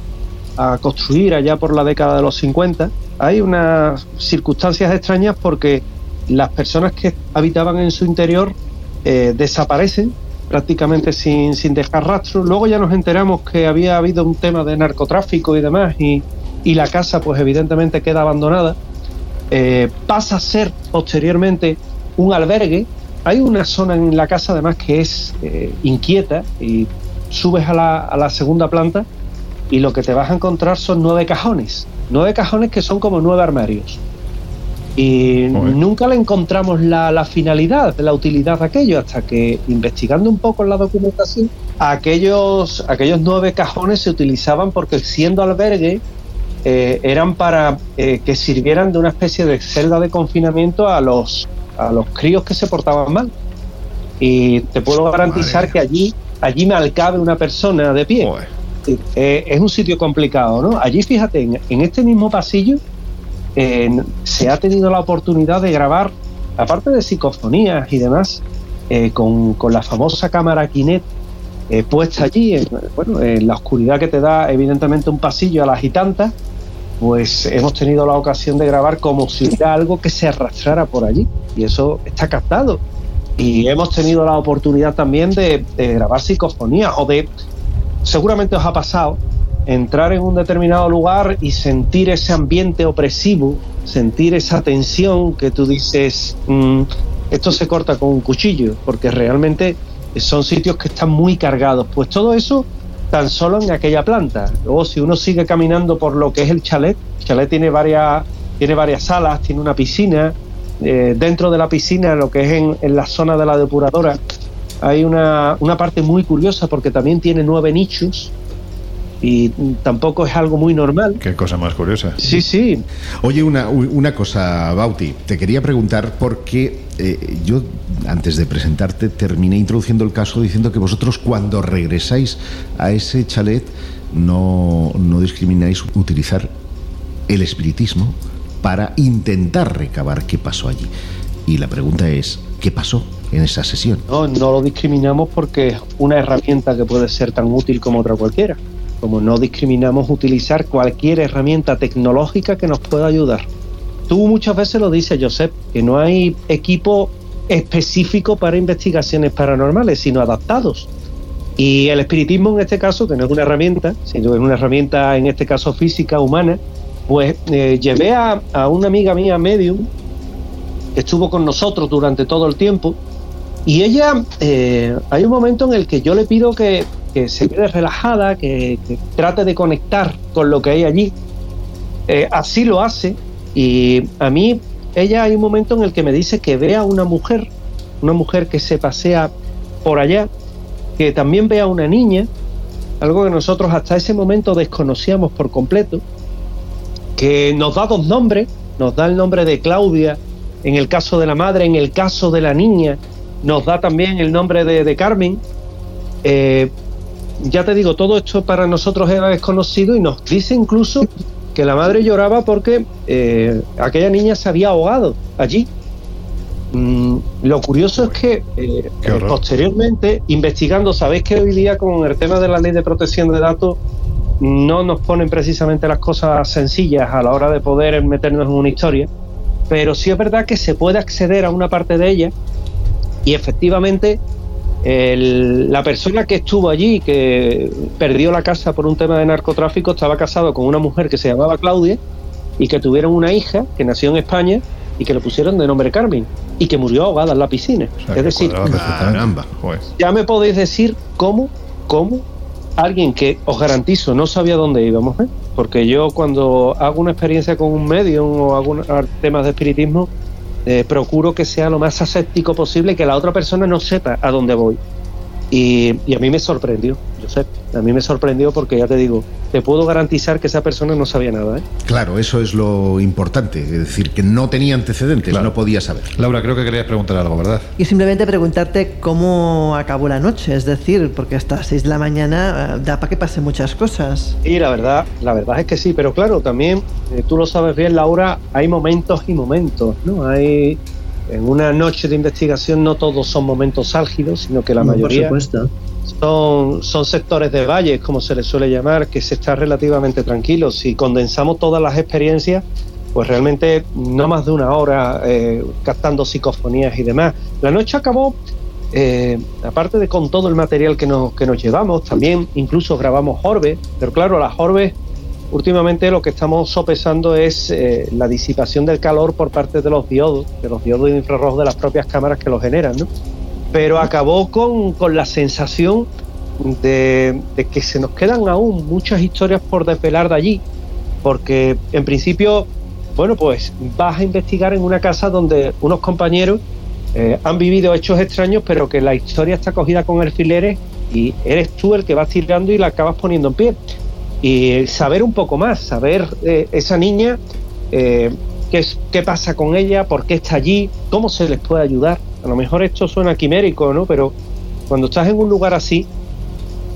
a construir allá por la década de los 50. Hay unas circunstancias extrañas porque las personas que habitaban en su interior eh, desaparecen prácticamente sin, sin dejar rastro. Luego ya nos enteramos que había habido un tema de narcotráfico y demás y, y la casa pues evidentemente queda abandonada. Eh, pasa a ser posteriormente un albergue. Hay una zona en la casa además que es eh, inquieta y subes a la, a la segunda planta y lo que te vas a encontrar son nueve cajones. Nueve cajones que son como nueve armarios. Y nunca le encontramos la, la finalidad, la utilidad de aquello, hasta que investigando un poco en la documentación, aquellos, aquellos nueve cajones se utilizaban porque siendo albergue eh, eran para eh, que sirvieran de una especie de celda de confinamiento a los, a los críos que se portaban mal. Y te puedo garantizar que allí, allí me alcabe una persona de pie. Eh, es un sitio complicado, ¿no? Allí, fíjate, en, en este mismo pasillo eh, se ha tenido la oportunidad de grabar, aparte de psicofonías y demás, eh, con, con la famosa cámara Kinet eh, puesta allí, en, bueno, en la oscuridad que te da evidentemente un pasillo a las y tantas, pues hemos tenido la ocasión de grabar como si hubiera algo que se arrastrara por allí. Y eso está captado. Y hemos tenido la oportunidad también de, de grabar psicofonías o de, seguramente os ha pasado, entrar en un determinado lugar y sentir ese ambiente opresivo, sentir esa tensión que tú dices, mm, esto se corta con un cuchillo, porque realmente son sitios que están muy cargados. Pues todo eso tan solo en aquella planta. Luego si uno sigue caminando por lo que es el chalet, el chalet tiene varias, tiene varias salas, tiene una piscina, eh, dentro de la piscina, lo que es en, en la zona de la depuradora, hay una, una parte muy curiosa porque también tiene nueve nichos y tampoco es algo muy normal. Qué cosa más curiosa. Sí, sí. Oye, una, una cosa, Bauti, te quería preguntar porque eh, yo, antes de presentarte, terminé introduciendo el caso diciendo que vosotros cuando regresáis a ese chalet no, no discrimináis utilizar el espiritismo para intentar recabar qué pasó allí. Y la pregunta es, ¿qué pasó en esa sesión? No, no lo discriminamos porque es una herramienta que puede ser tan útil como otra cualquiera. Como no discriminamos utilizar cualquier herramienta tecnológica que nos pueda ayudar. Tú muchas veces lo dices, Josep, que no hay equipo específico para investigaciones paranormales, sino adaptados. Y el espiritismo en este caso, que no es una herramienta, sino es una herramienta en este caso física, humana, pues eh, llevé a, a una amiga mía, medium, que estuvo con nosotros durante todo el tiempo, y ella, eh, hay un momento en el que yo le pido que, se quede relajada, que, trate de conectar con lo que hay allí. Eh, así lo hace y a mí, ella hay un momento en el que me dice que vea una mujer, una mujer que se pasea por allá, que también vea una niña, algo que nosotros hasta ese momento desconocíamos por completo, que nos da dos nombres, nos da el nombre de Claudia en el caso de la madre, en el caso de la niña, nos da también el nombre de, de Carmen. Eh, ya te digo, todo esto para nosotros era desconocido y nos dice incluso que la madre lloraba porque eh, aquella niña se había ahogado allí. Mm, lo curioso es que eh, posteriormente, investigando, sabéis que hoy día con el tema de la ley de protección de datos no nos ponen precisamente las cosas sencillas a la hora de poder meternos en una historia, pero sí es verdad que se puede acceder a una parte de ella y efectivamente el, la persona que estuvo allí, que perdió la casa por un tema de narcotráfico, estaba casado con una mujer que se llamaba Claudia y que tuvieron una hija que nació en España y que le pusieron de nombre Carmen y que murió ahogada en la piscina. O sea, es decir. Joder. ya me podéis decir cómo, cómo alguien que os garantizo no sabía dónde íbamos, ¿eh? porque yo cuando hago una experiencia con un medium o hago un- temas de espiritismo, eh, procuro que sea lo más aséptico posible, que la otra persona no sepa a dónde voy. Y, y a mí me sorprendió, Josep, a mí me sorprendió porque ya te digo, te puedo garantizar que esa persona no sabía nada. ¿eh? Claro, eso es lo importante, es decir, que no tenía antecedentes, no podía saber. Laura, creo que querías preguntar algo, ¿verdad? Y simplemente preguntarte cómo acabó la noche, es decir, porque hasta las 6 de la mañana eh, da para que pasen muchas cosas. Y la verdad, la verdad es que sí, pero claro, también eh, tú lo sabes bien, Laura, hay momentos y momentos, ¿no? Hay en una noche de investigación no todos son momentos álgidos, sino que la No, por mayoría supuesto. Son, son sectores de valles, como se les suele llamar, que se está relativamente tranquilo. Si condensamos todas las experiencias, pues realmente no más de una hora eh, captando psicofonías y demás. La noche acabó, eh, aparte de con todo el material que nos, que nos llevamos, también incluso grabamos orbes, pero claro, las orbes últimamente lo que estamos sopesando es eh, la disipación del calor por parte de los diodos, de los diodos infrarrojos de las propias cámaras que lo generan, ¿no? Pero acabó con, con la sensación de, de que se nos quedan aún muchas historias por desvelar de allí, porque en principio bueno, pues vas a investigar en una casa donde unos compañeros eh, han vivido hechos extraños, pero que la historia está cogida con alfileres y eres tú el que vas tirando y la acabas poniendo en pie. Y saber un poco más, saber eh, esa niña, eh, qué, es- qué pasa con ella, por qué está allí, cómo se les puede ayudar. A lo mejor esto suena quimérico, ¿no? Pero cuando estás en un lugar así,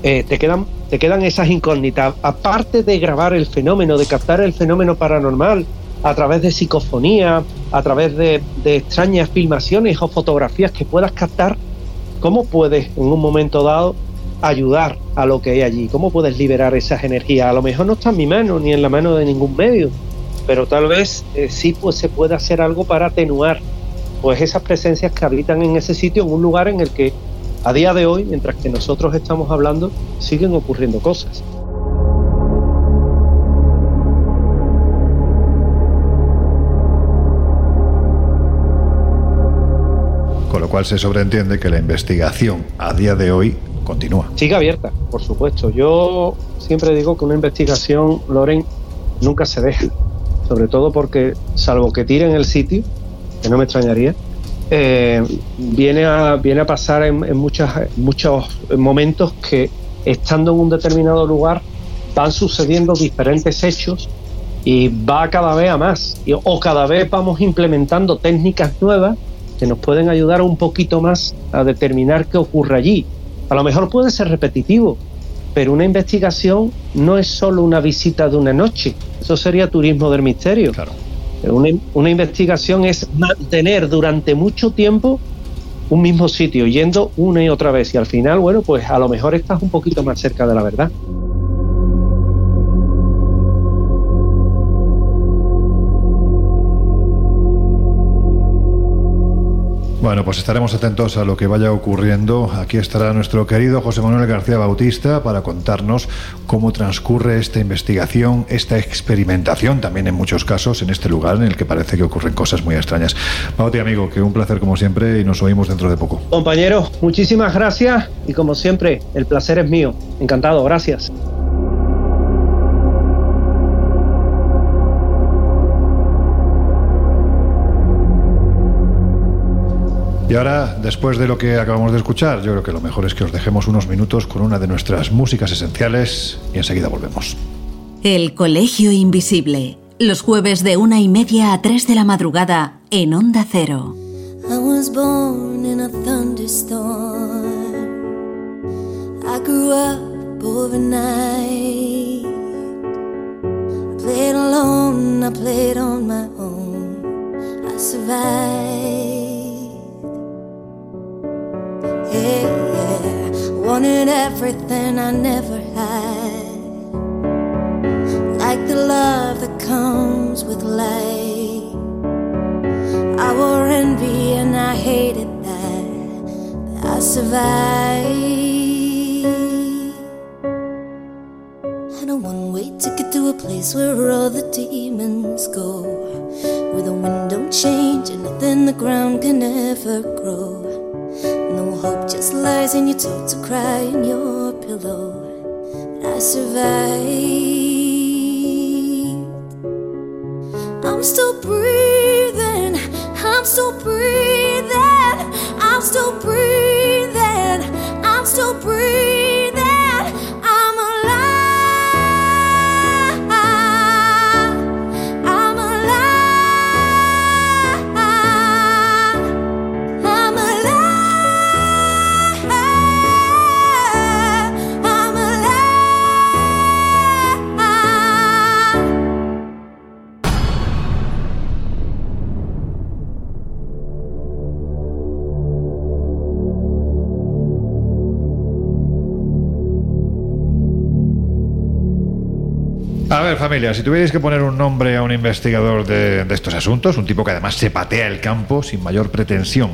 eh, te, quedan, te quedan esas incógnitas. Aparte de grabar el fenómeno, de captar el fenómeno paranormal a través de psicofonía, a través de, extrañas filmaciones o fotografías que puedas captar, ¿cómo puedes en un momento dado ayudar a lo que hay allí? ¿Cómo puedes liberar esas energías? A lo mejor no está en mi mano ni en la mano de ningún medio, pero tal vez eh, sí pues, se puede hacer algo para atenuar pues esas presencias que habitan en ese sitio, en un lugar en el que a día de hoy, mientras que nosotros estamos hablando, siguen ocurriendo cosas. Con lo cual se sobreentiende que la investigación a día de hoy continúa. Sigue abierta, por supuesto. Yo siempre digo que una investigación, Loren, nunca se deja. Sobre todo porque, salvo que tiren el sitio, que no me extrañaría, eh, viene, a, viene a pasar en, en muchas, muchos momentos que, estando en un determinado lugar, van sucediendo diferentes hechos y va cada vez a más. Y- o cada vez vamos implementando técnicas nuevas que nos pueden ayudar un poquito más a determinar qué ocurre allí. A lo mejor puede ser repetitivo, pero una investigación no es solo una visita de una noche. Eso sería turismo del misterio. Una, una investigación es mantener durante mucho tiempo un mismo sitio, yendo una y otra vez. Y al final, bueno, pues a lo mejor estás un poquito más cerca de la verdad. Bueno, pues estaremos atentos a lo que vaya ocurriendo. Aquí estará nuestro querido José Manuel García Bautista para contarnos cómo transcurre esta investigación, esta experimentación, también en muchos casos, en este lugar en el que parece que ocurren cosas muy extrañas. Bauti, amigo, que un placer como siempre y nos oímos dentro de poco. Compañeros, muchísimas gracias y como siempre, el placer es mío. Encantado, gracias. Y ahora, después de lo que acabamos de escuchar, yo creo que lo mejor es que os dejemos unos minutos con una de nuestras músicas esenciales y enseguida volvemos. El Colegio Invisible. Los jueves de una y media a tres de la madrugada en Onda Cero. I was born in a thunderstorm. I grew up overnight. I played alone, I played on my own. I survived. Yeah. Wanted everything I never had. Like the love that comes with light. I wore envy and I hated that. But I survived. Had a one way ticket to a place where all the demons go. Where the wind don't change and nothing the ground can ever grow. Hope just lies in your toe to cry in your pillow. But I survived. I'm still breathing. I'm still breathing. I'm still breathing. Familia, si tuvierais que poner un nombre a un investigador de, de estos asuntos, un tipo que además se patea el campo sin mayor pretensión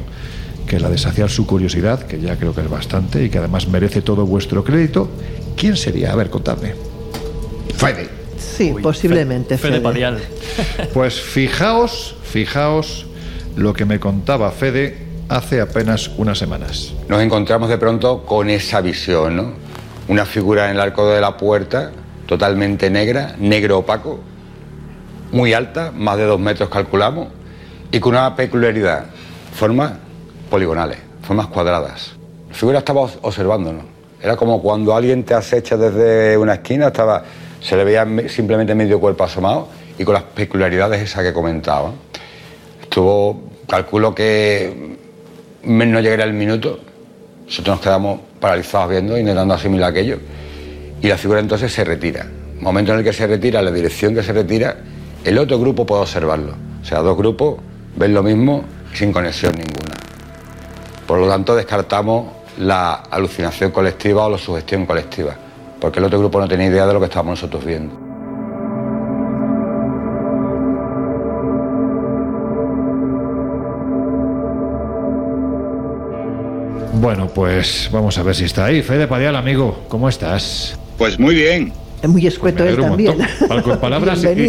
que la de saciar su curiosidad, que ya creo que es bastante y que además merece todo vuestro crédito, ¿quién sería? A ver, contadme. Fede. Sí, posiblemente. Fede. Pues fijaos, fijaos lo que me contaba Fede hace apenas unas semanas. Nos encontramos de pronto con esa visión, ¿no? Una figura en el arco de la puerta, totalmente negra, negro opaco, muy alta, más de dos metros calculamos, y con una peculiaridad, formas poligonales, formas cuadradas. La figura estaba os- observándonos. Era como cuando alguien te acecha desde una esquina, estaba, se le veía me- simplemente medio cuerpo asomado y con las peculiaridades esas que comentaba. Estuvo, calculo que no llegaría el minuto, nosotros nos quedamos paralizados viendo, intentando asimilar aquello, y la figura entonces se retira. Momento en el que se retira, la dirección que se retira, el otro grupo puede observarlo. O sea, dos grupos ven lo mismo sin conexión ninguna. Por lo tanto, descartamos la alucinación colectiva o la sugestión colectiva, porque el otro grupo no tenía idea de lo que estábamos nosotros viendo. Bueno, pues vamos a ver si está ahí. Fede Padial, amigo, ¿cómo estás? Pues muy bien. Es muy escueto Me él también. Con palabras y-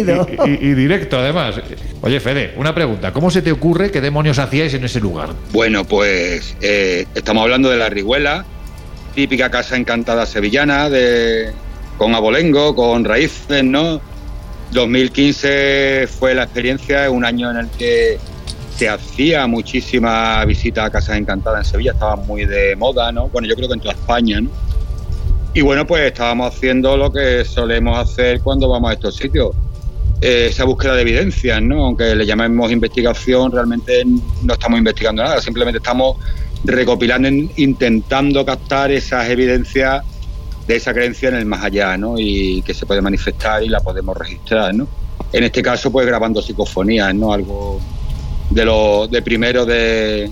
y- y directo, además. Oye, Fede, una pregunta. ¿Cómo se te ocurre qué demonios hacíais en ese lugar? Bueno, pues eh, estamos hablando de la Riguela, típica casa encantada sevillana, de, con abolengo, con raíces, ¿no? 2015 fue la experiencia, un año en el que se hacía muchísima visita a casas encantadas en Sevilla, estaba muy de moda, ¿no? Bueno, yo creo que en toda España, ¿no? Y bueno, pues estábamos haciendo lo que solemos hacer cuando vamos a estos sitios, eh, esa búsqueda de evidencias, ¿no? Aunque le llamemos investigación, realmente no estamos investigando nada, simplemente estamos recopilando, in- intentando captar esas evidencias de esa creencia en el más allá, ¿no? Y que se puede manifestar y la podemos registrar, ¿no? En este caso, pues grabando psicofonías, ¿no? Algo de lo de primero de,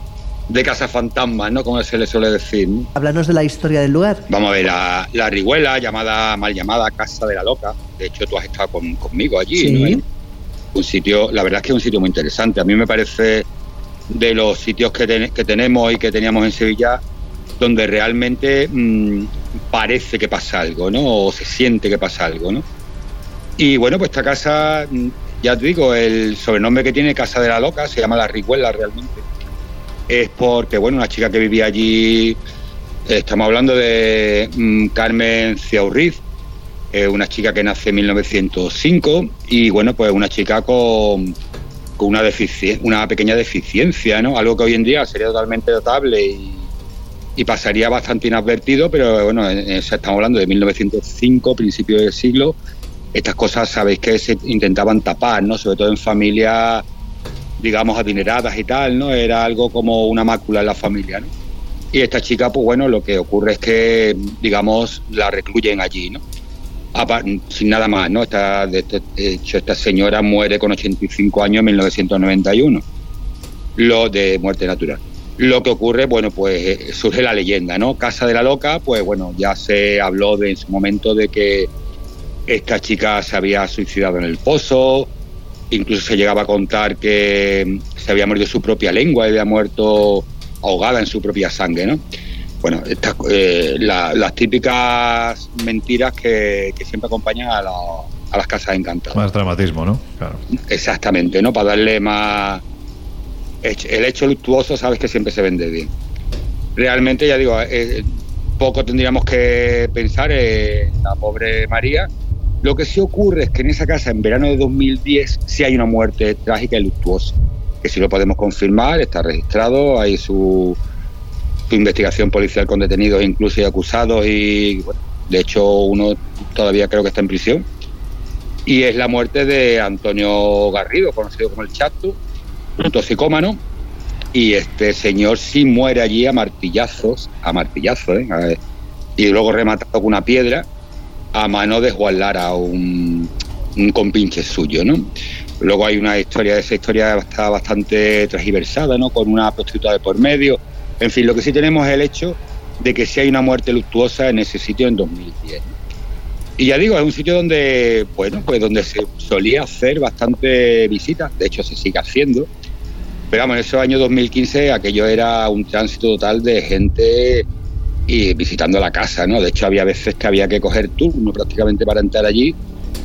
de Casa Fantasmas, ¿no? Como se le suele decir, ¿no? Háblanos de la historia del lugar. Vamos a ver, la, la Riguela, llamada, mal llamada Casa de la Loca. De hecho, tú has estado con- conmigo allí, Sí. ¿no? Un sitio, la verdad es que es un sitio muy interesante. A mí me parece de los sitios que, ten- que tenemos y que teníamos en Sevilla, donde realmente mm, parece que pasa algo, ¿no? O se siente que pasa algo, ¿no? Y bueno, pues esta casa, mm, ya te digo, el sobrenombre que tiene Casa de la Loca se llama La Riguela realmente. Es porque, bueno, una chica que vivía allí, estamos hablando de mm, Carmen Ciaurriz, una chica que nace en 1905 y, bueno, pues una chica con, con una, una pequeña deficiencia, ¿no? Algo que hoy en día sería totalmente notable y, pasaría bastante inadvertido, pero bueno, en- en- estamos hablando de 1905, principio del siglo, estas cosas sabéis que se intentaban tapar, ¿no? Sobre todo en familias, digamos, adineradas y tal, ¿no? Era algo como una mácula en la familia, ¿no? Y esta chica, pues bueno, lo que ocurre es que, digamos, la recluyen allí, ¿no? Sin nada más, ¿no? Esta, de, de hecho, esta señora muere con 85 años en 1991, lo de muerte natural. Lo que ocurre, bueno, pues eh, surge la leyenda, ¿no? Casa de la Loca, pues bueno, ya se habló de, en su momento de que esta chica se había suicidado en el pozo, incluso se llegaba a contar que se había muerto su propia lengua y había muerto ahogada en su propia sangre, ¿no? Bueno, estas, eh, la- las típicas mentiras que, que siempre acompañan a, la- a las casas encantadas. Más dramatismo, ¿no? Claro. Exactamente, ¿no? Para darle más... El hecho luctuoso sabes que siempre se vende bien. Realmente, ya digo, eh, poco tendríamos que pensar en la pobre María. Lo que sí ocurre es que en esa casa, en verano de 2010, sí hay una muerte trágica y luctuosa. Que sí lo podemos confirmar, está registrado, hay su, investigación policial con detenidos incluso y acusados y, bueno, de hecho, uno todavía creo que está en prisión y es la muerte de Antonio Garrido, conocido como el Chato, un toxicómano, y este señor sí muere allí a martillazos, a martillazos, ¿eh? Y luego rematado con una piedra a mano de Juan Lara, un, un compinche suyo, ¿no? Luego hay una historia, esa historia está bastante transversada, ¿no? Con una prostituta de por medio. En fin, lo que sí tenemos es el hecho de que sí hay una muerte luctuosa en ese sitio en 2010. Y ya digo, es un sitio donde, bueno, pues donde se solía hacer bastante visitas, de hecho se sigue haciendo. Pero vamos, en esos años 2015 aquello era un tránsito total de gente y visitando la casa, ¿no? De hecho había veces que había que coger turno prácticamente para entrar allí.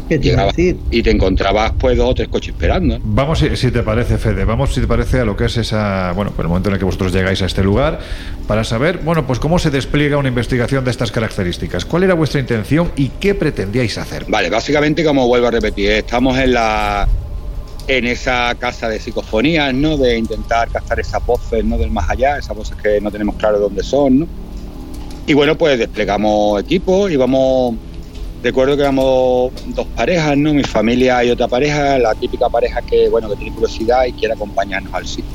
¿Qué te Llegabas y te encontrabas pues dos o tres coches esperando. ¿no? Vamos, si, si te parece, Fede, vamos, si te parece, a lo que es esa, bueno, pues el momento en el que vosotros llegáis a este lugar, para saber, bueno, pues cómo se despliega una investigación de estas características. ¿Cuál era vuestra intención y qué pretendíais hacer? Vale, básicamente como vuelvo a repetir, estamos en la en esa casa de psicofonías, ¿no? De intentar captar esas voces, ¿no? Del más allá, esas voces que no tenemos claro dónde son, ¿no? Y bueno, pues desplegamos equipos y vamos, recuerdo que éramos dos parejas, ¿no? Mi familia y otra pareja, la típica pareja que, bueno, que tiene curiosidad y quiere acompañarnos al sitio.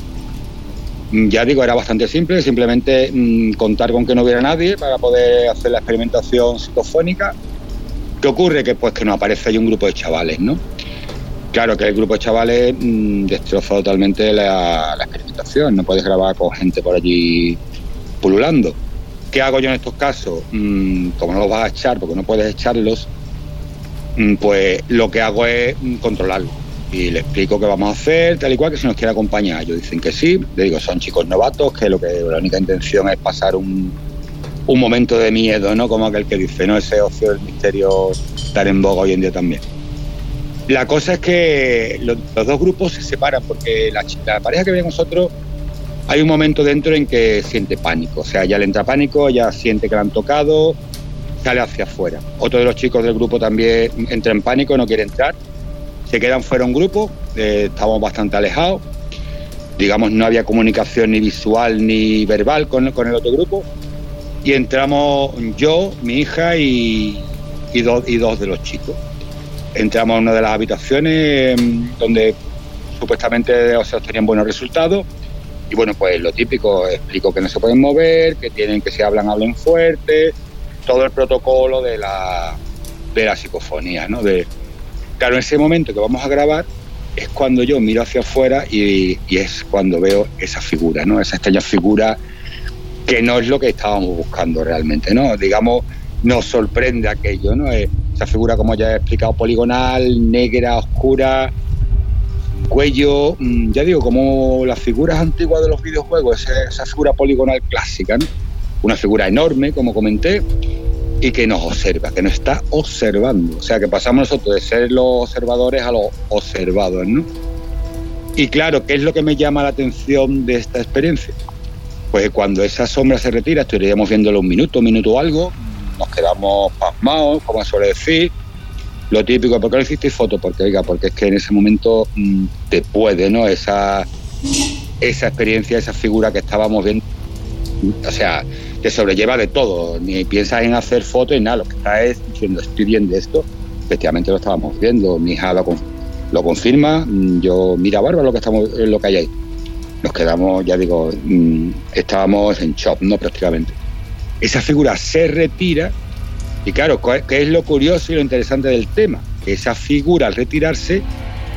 Mm, Ya digo, era bastante simple, simplemente mm, contar con que no hubiera nadie para poder hacer la experimentación psicofónica. ¿Qué ocurre? Que pues que nos aparece ahí un grupo de chavales, ¿no? Claro que el grupo de chavales mm, destroza totalmente la experimentación, no puedes grabar con gente por allí pululando. ¿Qué hago yo en estos casos? Mm, como no los vas a echar, porque no puedes echarlos, mm, pues lo que hago es mm, controlarlo. Y le explico qué vamos a hacer, tal y cual, que si nos quiere acompañar. Ellos dicen que sí. Le digo, son chicos novatos, que lo que la única intención es pasar un, un momento de miedo, ¿no? Como aquel que dice, ¿no? Ese ocio del misterio estar en boga hoy en día también. La cosa es que los, dos grupos se separan porque la, la pareja que ve nosotros hay un momento dentro en que siente pánico. O sea, ya le entra pánico, ya siente que le han tocado, sale hacia afuera. Otro de los chicos del grupo también entra en pánico, no quiere entrar. Se quedan fuera un grupo, eh, estamos bastante alejados. Digamos, no había comunicación ni visual ni verbal con, con el otro grupo. Y entramos yo, mi hija y, dos- y dos de los chicos. Entramos a una de las habitaciones mm, donde supuestamente se obtenían buenos resultados. Y bueno, pues lo típico, explico que no se pueden mover, que tienen que si hablan, hablen fuerte, todo el protocolo de la, de la psicofonía, ¿no? De, claro, en ese momento que vamos a grabar es cuando yo miro hacia afuera y, y es cuando veo esa figura, ¿no? Esa extraña figura que no es lo que estábamos buscando realmente, ¿no? Digamos, nos sorprende aquello, ¿no? Eh, Esa figura, como ya he explicado, poligonal, negra, oscura, cuello, mm, ya digo, como las figuras antiguas de los videojuegos, esa, figura poligonal clásica, ¿no? Una figura enorme, como comenté, y que nos observa, que nos está observando. O sea, que pasamos nosotros de ser los observadores a los observados, ¿no? Y claro, ¿qué es lo que me llama la atención de esta experiencia? Pues cuando esa sombra se retira, estaríamos viéndolo un minuto, un minuto o algo, nos quedamos pasmados, como suele decir. Lo típico, ¿por qué no hicisteis foto? Porque, oiga, porque es que en ese momento mm, te puede, ¿no? Esa, esa experiencia, esa figura que estábamos viendo, o sea, te sobrelleva de todo. Ni piensas en hacer fotos y nada, lo que está es diciendo, estoy viendo esto. Efectivamente lo estábamos viendo, mi hija lo, lo confirma, mm, yo, mira, bárbaro lo que, estamos, lo que hay ahí. Nos quedamos, ya digo, mm, estábamos en shock, ¿no? Prácticamente. Esa figura se retira y claro, ¿cuál- ¿qué es lo curioso y lo interesante del tema? Que esa figura al retirarse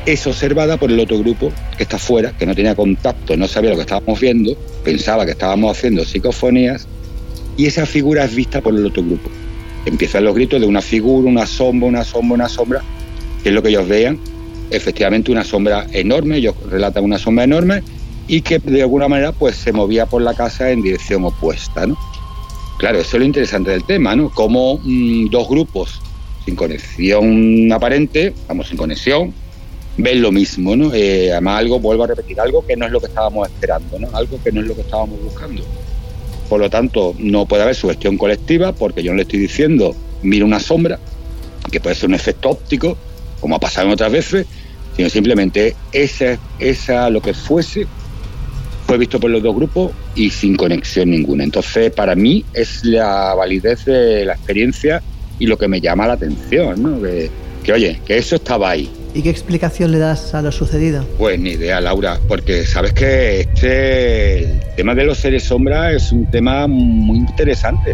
es observada por el otro grupo que está fuera, que no tenía contacto, no sabía lo que estábamos viendo, pensaba que estábamos haciendo psicofonías y esa figura es vista por el otro grupo. Empiezan los gritos de una figura, una sombra, una sombra, una sombra, que es lo que ellos vean. Efectivamente una sombra enorme, ellos relatan una sombra enorme y que de alguna manera pues se movía por la casa en dirección opuesta, ¿no? Claro, eso es lo interesante del tema, ¿no? Como mm, dos grupos sin conexión aparente, vamos, sin conexión, ven lo mismo, ¿no? Eh, además algo, vuelvo a repetir, algo que no es lo que estábamos esperando, ¿no? Algo que no es lo que estábamos buscando. Por lo tanto, no puede haber sugestión colectiva porque yo no le estoy diciendo, mira una sombra, que puede ser un efecto óptico, como ha pasado en otras veces, sino simplemente esa, esa lo que fuese fue visto por los dos grupos y sin conexión ninguna. Entonces, para mí es la validez de la experiencia y lo que me llama la atención, ¿no? Que, que, oye, que eso estaba ahí. ¿Y qué explicación le das a lo sucedido? Pues ni idea, Laura, porque sabes que este el tema de los seres sombra es un tema muy interesante.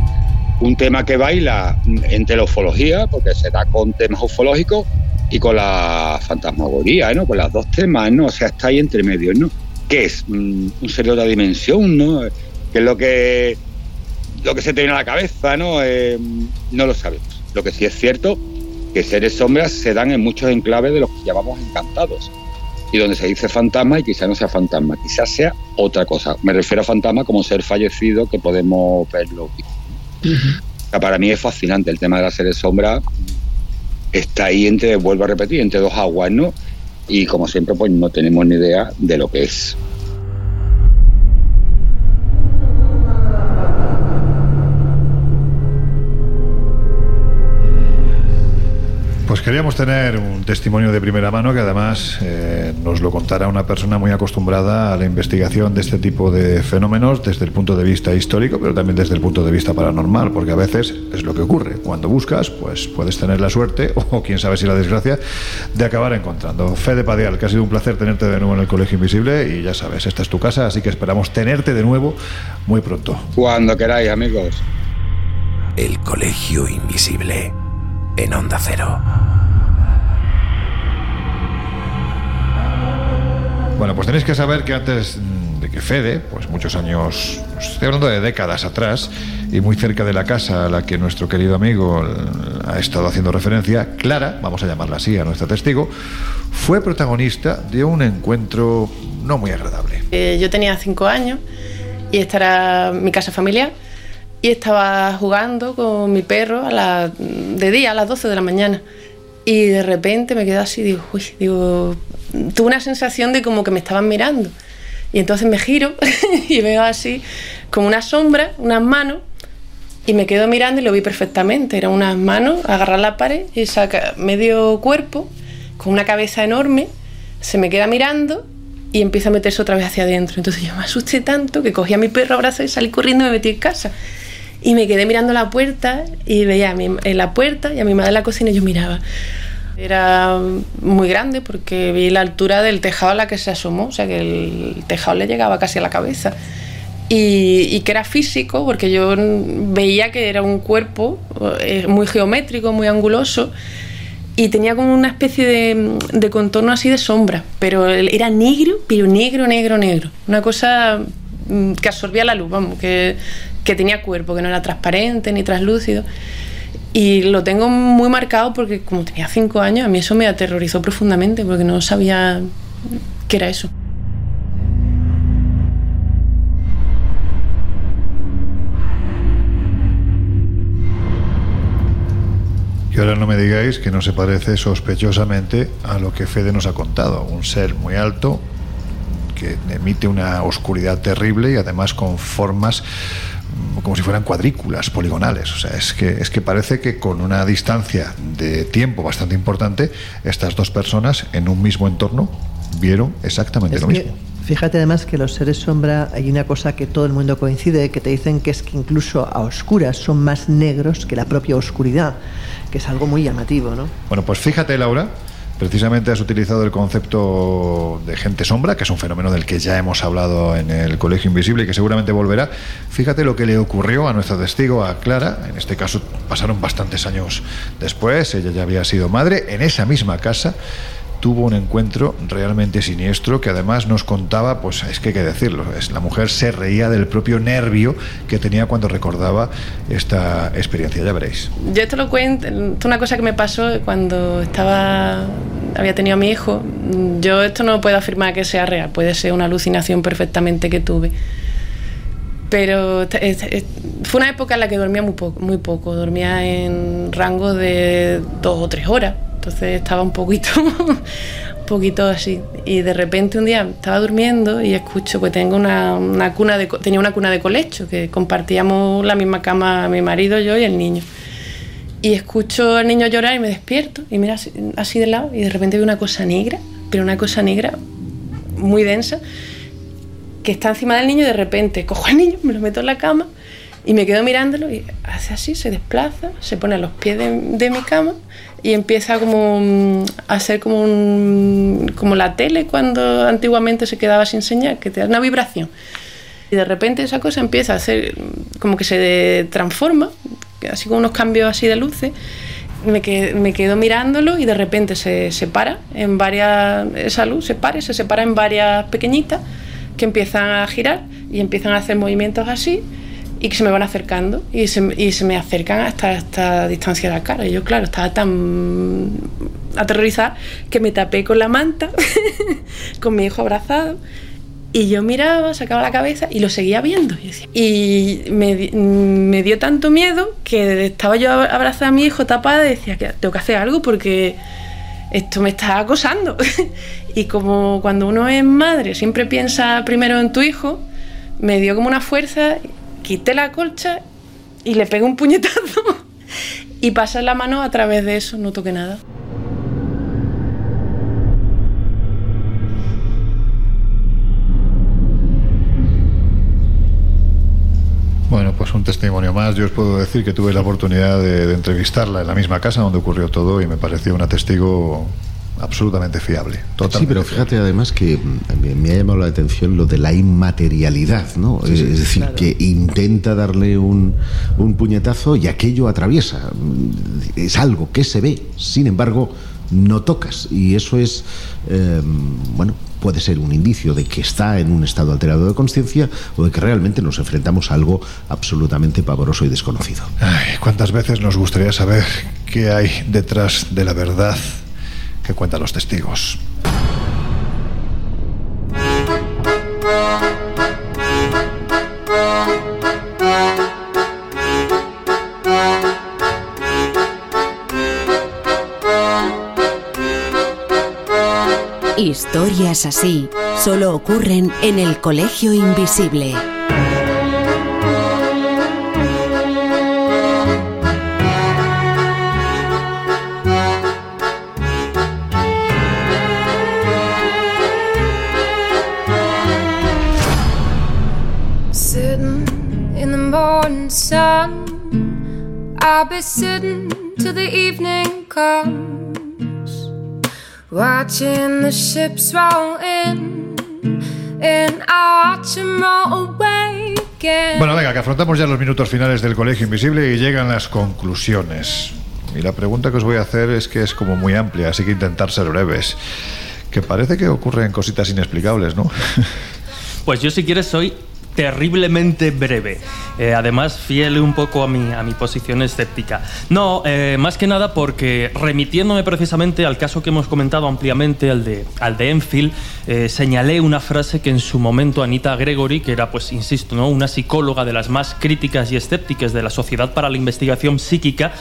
Un tema que baila entre la ufología, porque se da con temas ufológicos, y con la fantasmagoría, ¿no? Con las dos temas, ¿no? O sea, está ahí entre medio, ¿no? ¿Qué es? Mm, Un ser de otra dimensión, ¿no? ¿Qué es lo que, lo que se te viene a la cabeza, ¿no? Eh, no lo sabemos. Lo que sí es cierto que seres sombras se dan en muchos enclaves de los que llamamos encantados. Y donde se dice fantasma y quizá no sea fantasma, quizás sea otra cosa. Me refiero a fantasma como ser fallecido que podemos verlo. Para mí es fascinante el tema de las seres sombras. Está ahí entre, vuelvo a repetir, entre dos aguas, ¿no? Y como siempre, pues no tenemos ni idea de lo que es. Pues queríamos tener un testimonio de primera mano que además eh, nos lo contara una persona muy acostumbrada a la investigación de este tipo de fenómenos desde el punto de vista histórico, pero también desde el punto de vista paranormal, porque a veces es lo que ocurre. Cuando buscas, pues puedes tener la suerte, o quién sabe si la desgracia, de acabar encontrando. Fede Padial, que ha sido un placer tenerte de nuevo en el Colegio Invisible y ya sabes, esta es tu casa, así que esperamos tenerte de nuevo muy pronto. Cuando queráis, amigos. El Colegio Invisible en Onda Cero. Bueno, pues tenéis que saber que antes de que Fede, pues muchos años, pues estoy hablando de décadas atrás, y muy cerca de la casa a la que nuestro querido amigo ha estado haciendo referencia, Clara, vamos a llamarla así a nuestra testigo, fue protagonista de un encuentro no muy agradable. Eh, yo tenía cinco años y esta era mi casa familiar y estaba jugando con mi perro a la, de día a las 12 de la mañana y de repente me quedé así, digo, uy, digo, tuve una sensación de como que me estaban mirando y entonces me giro y veo así como una sombra, unas manos y me quedo mirando y lo vi perfectamente, eran unas manos, agarrar la pared y saca medio cuerpo con una cabeza enorme, se me queda mirando y empieza a meterse otra vez hacia adentro. Entonces yo me asusté tanto que cogí a mi perro abrazo y salí corriendo y me metí en casa. Y me quedé mirando la puerta y veía a mi, en la puerta y a mi madre en la cocina y yo miraba. Era muy grande porque vi la altura del tejado a la que se asomó, o sea que el tejado le llegaba casi a la cabeza. Y, y que era físico porque yo veía que era un cuerpo eh, muy geométrico, muy anguloso y tenía como una especie de, de contorno así de sombra, pero era negro, pero negro, negro, negro. Una cosa mm, que absorbía la luz, vamos, que, que tenía cuerpo, que no era transparente ni translúcido. Y lo tengo muy marcado porque como tenía cinco años, a mí eso me aterrorizó profundamente porque no sabía qué era eso. Y ahora no me digáis que no se parece sospechosamente a lo que Fede nos ha contado. Un ser muy alto que emite una oscuridad terrible y además con formas como si fueran cuadrículas poligonales. O sea, es que, es que parece que con una distancia de tiempo bastante importante, estas dos personas en un mismo entorno vieron exactamente Es lo que, mismo. fíjate además que los seres sombra hay una cosa que todo el mundo coincide, que te dicen que es que incluso a oscuras son más negros que la propia oscuridad, que es algo muy llamativo, ¿no? Bueno, pues fíjate, Laura, precisamente has utilizado el concepto de gente sombra, que es un fenómeno del que ya hemos hablado en el Colegio Invisible y que seguramente volverá. Fíjate lo que le ocurrió a nuestra testigo, a Clara. En este caso pasaron bastantes años después, ella ya había sido madre. En esa misma casa tuvo un encuentro realmente siniestro que además nos contaba, pues es que hay que decirlo, es, la mujer se reía del propio nervio que tenía cuando recordaba esta experiencia, ya veréis. Yo esto lo cuento, esto es una cosa que me pasó cuando estaba, había tenido a mi hijo. Yo esto no puedo afirmar que sea real, puede ser una alucinación perfectamente que tuve. Pero es- es- fue una época en la que dormía muy poco, muy poco, dormía en rango de dos o tres horas. Entonces estaba un poquito, poquito así. Y de repente un día estaba durmiendo y escucho, pues tengo una, una cuna de, tenía una cuna de colecho, que compartíamos la misma cama mi marido, yo y el niño. Y escucho al niño llorar y me despierto y mira así, así de lado y de repente veo una cosa negra, pero una cosa negra muy densa que está encima del niño y de repente cojo al niño, me lo meto en la cama y me quedo mirándolo y hace así, se desplaza, se pone a los pies de, mi cama y empieza como mm, a hacer como, como la tele cuando antiguamente se quedaba sin señal, que te da una vibración. Y de repente esa cosa empieza a hacer como que se transforma, así con unos cambios así de luces. Me, me quedo mirándolo y de repente se separa en varias, esa luz se para se separa en varias pequeñitas que empiezan a girar y empiezan a hacer movimientos así y que se me van acercando y se, y se me acercan hasta esta distancia de la cara. Y yo, claro, estaba tan aterrorizada que me tapé con la manta, con mi hijo abrazado. Y yo miraba, sacaba la cabeza y lo seguía viendo. Y, me, di- me dio tanto miedo que estaba yo ab- abrazada a mi hijo tapada y decía que tengo que hacer algo porque esto me está acosando. y como cuando uno es madre siempre piensa primero en tu hijo, me dio como una fuerza, quité la colcha y le pegué un puñetazo y pasé la mano a través de eso, no toqué nada. Bueno, pues un testimonio más. Yo os puedo decir que tuve la oportunidad de, de entrevistarla en la misma casa donde ocurrió todo y me pareció una testigo absolutamente fiable. Sí, pero fíjate además que mm, me, me ha llamado la atención lo de la inmaterialidad, ¿no? Sí, sí, es decir, claro. que intenta darle un, un puñetazo y aquello atraviesa. Mm, Es algo que se ve, sin embargo, no tocas. Y eso es, eh, bueno, puede ser un indicio de que está en un estado alterado de conciencia o de que realmente nos enfrentamos a algo absolutamente pavoroso y desconocido. Ay, ¿Cuántas veces nos gustaría saber qué hay detrás de la verdad que cuentan los testigos? Historias así solo ocurren en el Colegio Invisible. I'll be sitting till the evening comes, watching the ships roll in, and I watch 'em roll away again. Bueno, venga, que afrontamos ya los minutos finales del Colegio Invisible y llegan las conclusiones. Y la pregunta que os voy a hacer es que es como muy amplia, así que intentar ser breves. Que parece que ocurren cositas inexplicables, ¿no? Pues yo si quieres soy terriblemente breve. Eh, además, fiel un poco a mi, a mi posición escéptica. No, eh, más que nada porque remitiéndome precisamente al caso que hemos comentado ampliamente, al de, al de Enfield, eh, señalé una frase que en su momento Anita Gregory, que era, pues, insisto, ¿no? una psicóloga de las más críticas y escépticas de la Sociedad para la Investigación Psíquica,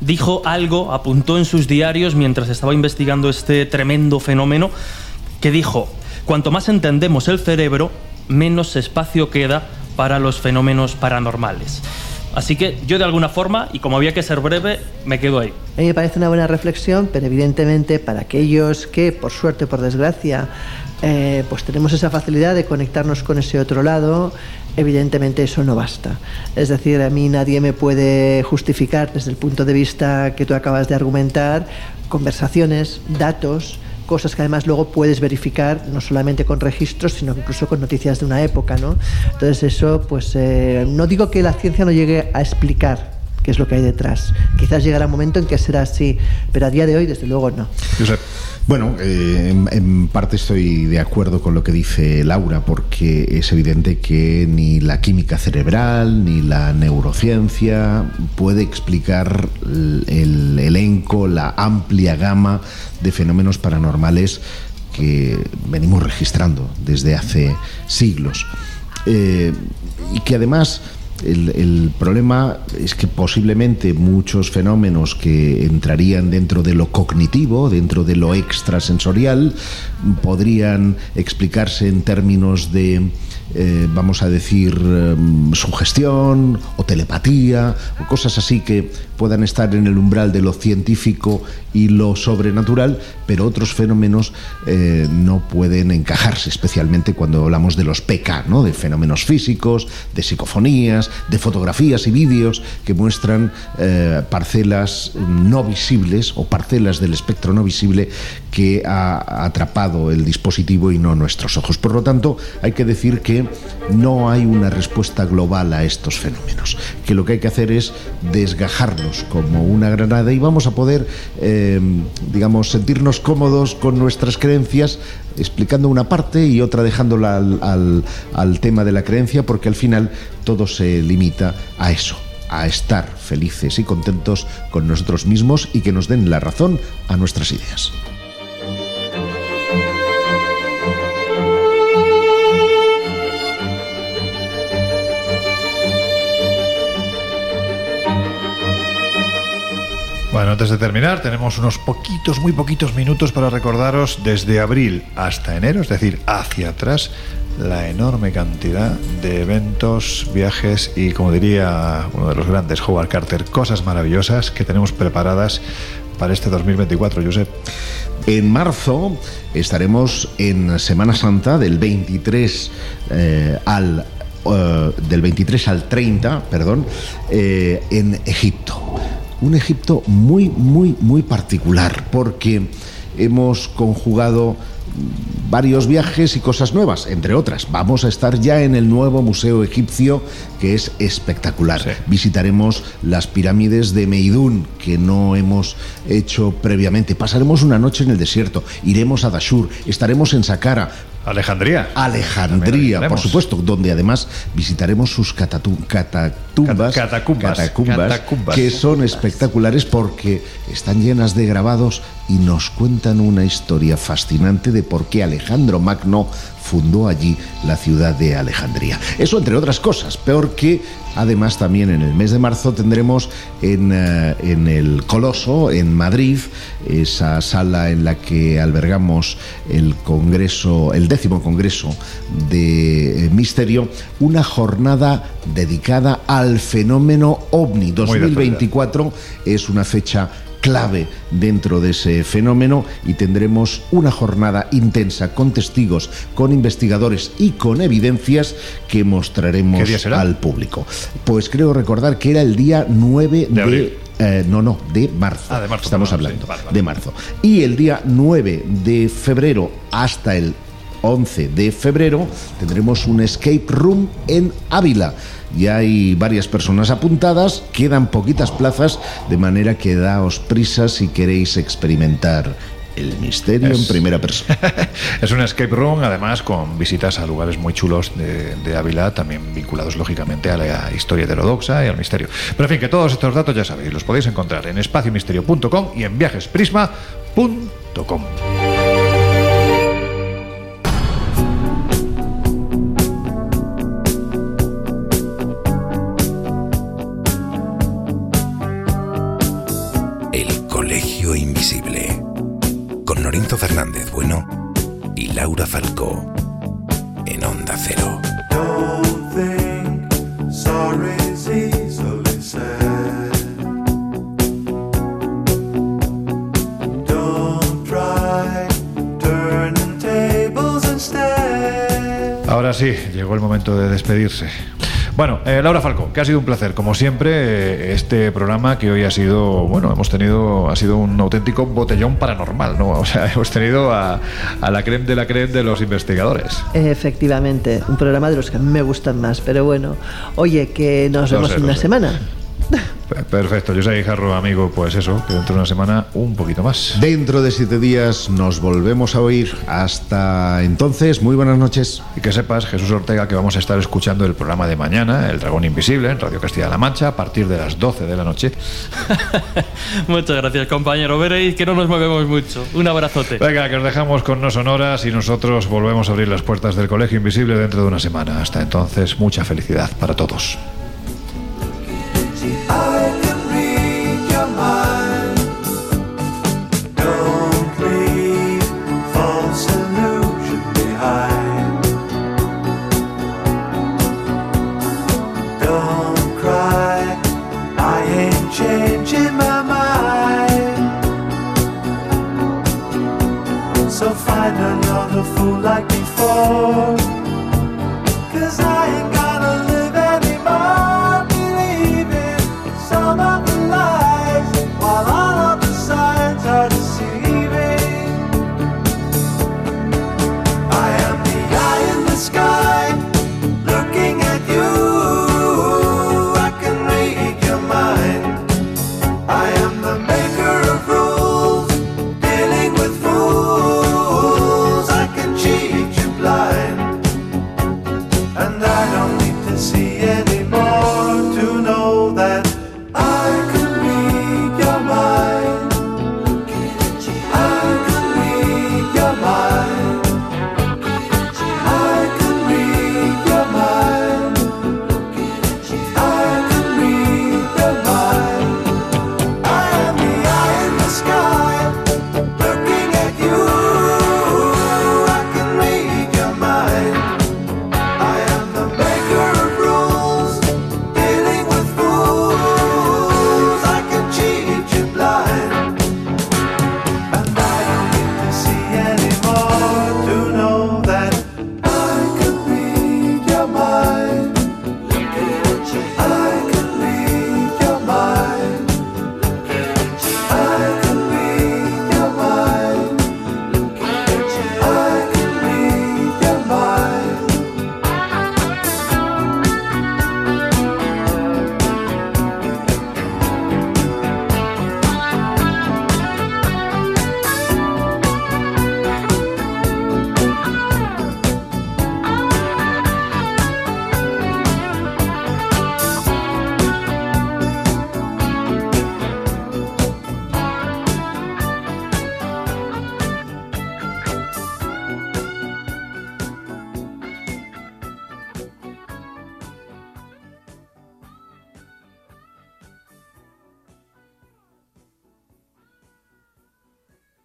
dijo algo, apuntó en sus diarios mientras estaba investigando este tremendo fenómeno, que dijo, cuanto más entendemos el cerebro, menos espacio queda para los fenómenos paranormales. Así que yo de alguna forma, y como había que ser breve, me quedo ahí. A mí me parece una buena reflexión, pero evidentemente para aquellos que, por suerte o por desgracia, eh, pues tenemos esa facilidad de conectarnos con ese otro lado, evidentemente eso no basta. Es decir, a mí nadie me puede justificar desde el punto de vista que tú acabas de argumentar conversaciones, datos, cosas que además luego puedes verificar no solamente con registros, sino incluso con noticias de una época, ¿no? Entonces eso, pues eh, no digo que la ciencia no llegue a explicar qué es lo que hay detrás. Quizás llegará un momento en que será así, pero a día de hoy, desde luego, no. Bueno, eh, en, en parte estoy de acuerdo con lo que dice Laura, porque es evidente que ni la química cerebral ni la neurociencia puede explicar el, el elenco, la amplia gama de fenómenos paranormales que venimos registrando desde hace siglos. Eh, y que además el, problema es que posiblemente muchos fenómenos que entrarían dentro de lo cognitivo, dentro de lo extrasensorial, podrían explicarse en términos de, eh, vamos a decir, eh, sugestión o telepatía, o cosas así que puedan estar en el umbral de lo científico y lo sobrenatural, pero otros fenómenos eh, no pueden encajarse, especialmente cuando hablamos de los PK, ¿no? de fenómenos físicos, de psicofonías, de fotografías y vídeos que muestran eh, parcelas no visibles o parcelas del espectro no visible que ha atrapado el dispositivo y no nuestros ojos. Por lo tanto, hay que decir que no hay una respuesta global a estos fenómenos, que lo que hay que hacer es desgajarnos como una granada y vamos a poder, eh, digamos, sentirnos cómodos con nuestras creencias explicando una parte y otra dejándola al tema de la creencia porque al final todo se limita a eso a estar felices y contentos con nosotros mismos y que nos den la razón a nuestras ideas. Bueno, antes de terminar, tenemos unos poquitos, muy poquitos minutos para recordaros desde abril hasta enero, es decir, hacia atrás, la enorme cantidad de eventos, viajes y, como diría uno de los grandes, Howard Carter, cosas maravillosas que tenemos preparadas para este 2024, Josep. En marzo estaremos en Semana Santa del 23 eh, al eh, del 23 al 30, perdón, eh, en Egipto. Un Egipto muy, muy, muy particular, porque hemos conjugado varios viajes y cosas nuevas, entre otras. Vamos a estar ya en el nuevo Museo Egipcio, que es espectacular. Visitaremos las pirámides de Meidún, que no hemos hecho previamente. Pasaremos una noche en el desierto, iremos a Dashur, estaremos en Saqqara. Alejandría. Alejandría, por supuesto, donde además visitaremos sus catatu- catatumbas, Catacumbas. catacumbas, Catacumbas. que son espectaculares porque están llenas de grabados y nos cuentan una historia fascinante de por qué Alejandro Magno fundó allí la ciudad de Alejandría. Eso entre otras cosas, peor que además también en el mes de marzo tendremos en, eh, en el Coloso, en Madrid, esa sala en la que albergamos el congreso, el décimo congreso de eh, Misterio, una jornada dedicada al fenómeno OVNI. de actualidad. 2024 es una fecha clave dentro de ese fenómeno y tendremos una jornada intensa con testigos, con investigadores y con evidencias que mostraremos al público. Pues creo recordar que era el día 9 de... abril. eh, no, no, de marzo. Ah, de marzo, Estamos hablando sí, vale, vale. de marzo. Y el día 9 de febrero hasta el 11 de febrero tendremos un escape room en Ávila. Ya hay varias personas apuntadas, quedan poquitas plazas, de manera que daos prisa si queréis experimentar el misterio en Es- primera persona. Es un escape room, además, con visitas a lugares muy chulos de, de Ávila, también vinculados lógicamente a la historia heterodoxa y al misterio. Pero en fin, que todos estos datos ya sabéis, los podéis encontrar en espaciomisterio.com y en viajesprisma.com. Fernández Bueno y Laura Falcó. En Onda Cero. Ahora sí, llegó el momento de despedirse. Bueno, eh, Laura Falcó, que ha sido un placer, como siempre, eh, este programa que hoy ha sido, bueno, hemos tenido, ha sido un auténtico botellón paranormal, ¿no? O sea, hemos tenido a, a la creme de la creme de los investigadores. Efectivamente, un programa de los que me gustan más, pero bueno, oye, que nos Lo vemos sé, en una sé. semana. Pe- Perfecto, yo soy Jarro, amigo, pues eso, que dentro de una semana un poquito más. Dentro de siete días nos volvemos a oír. Hasta entonces, muy buenas noches. Y que sepas, Jesús Ortega, que vamos a estar escuchando el programa de mañana, El Dragón Invisible, en Radio Castilla-La Mancha, a partir de las 12 de la noche. Muchas gracias, compañero. Veréis que no nos movemos mucho. Un abrazote. Venga, que os dejamos con No Sonoras y nosotros volvemos a abrir las puertas del Colegio Invisible dentro de una semana. Hasta entonces, mucha felicidad para todos.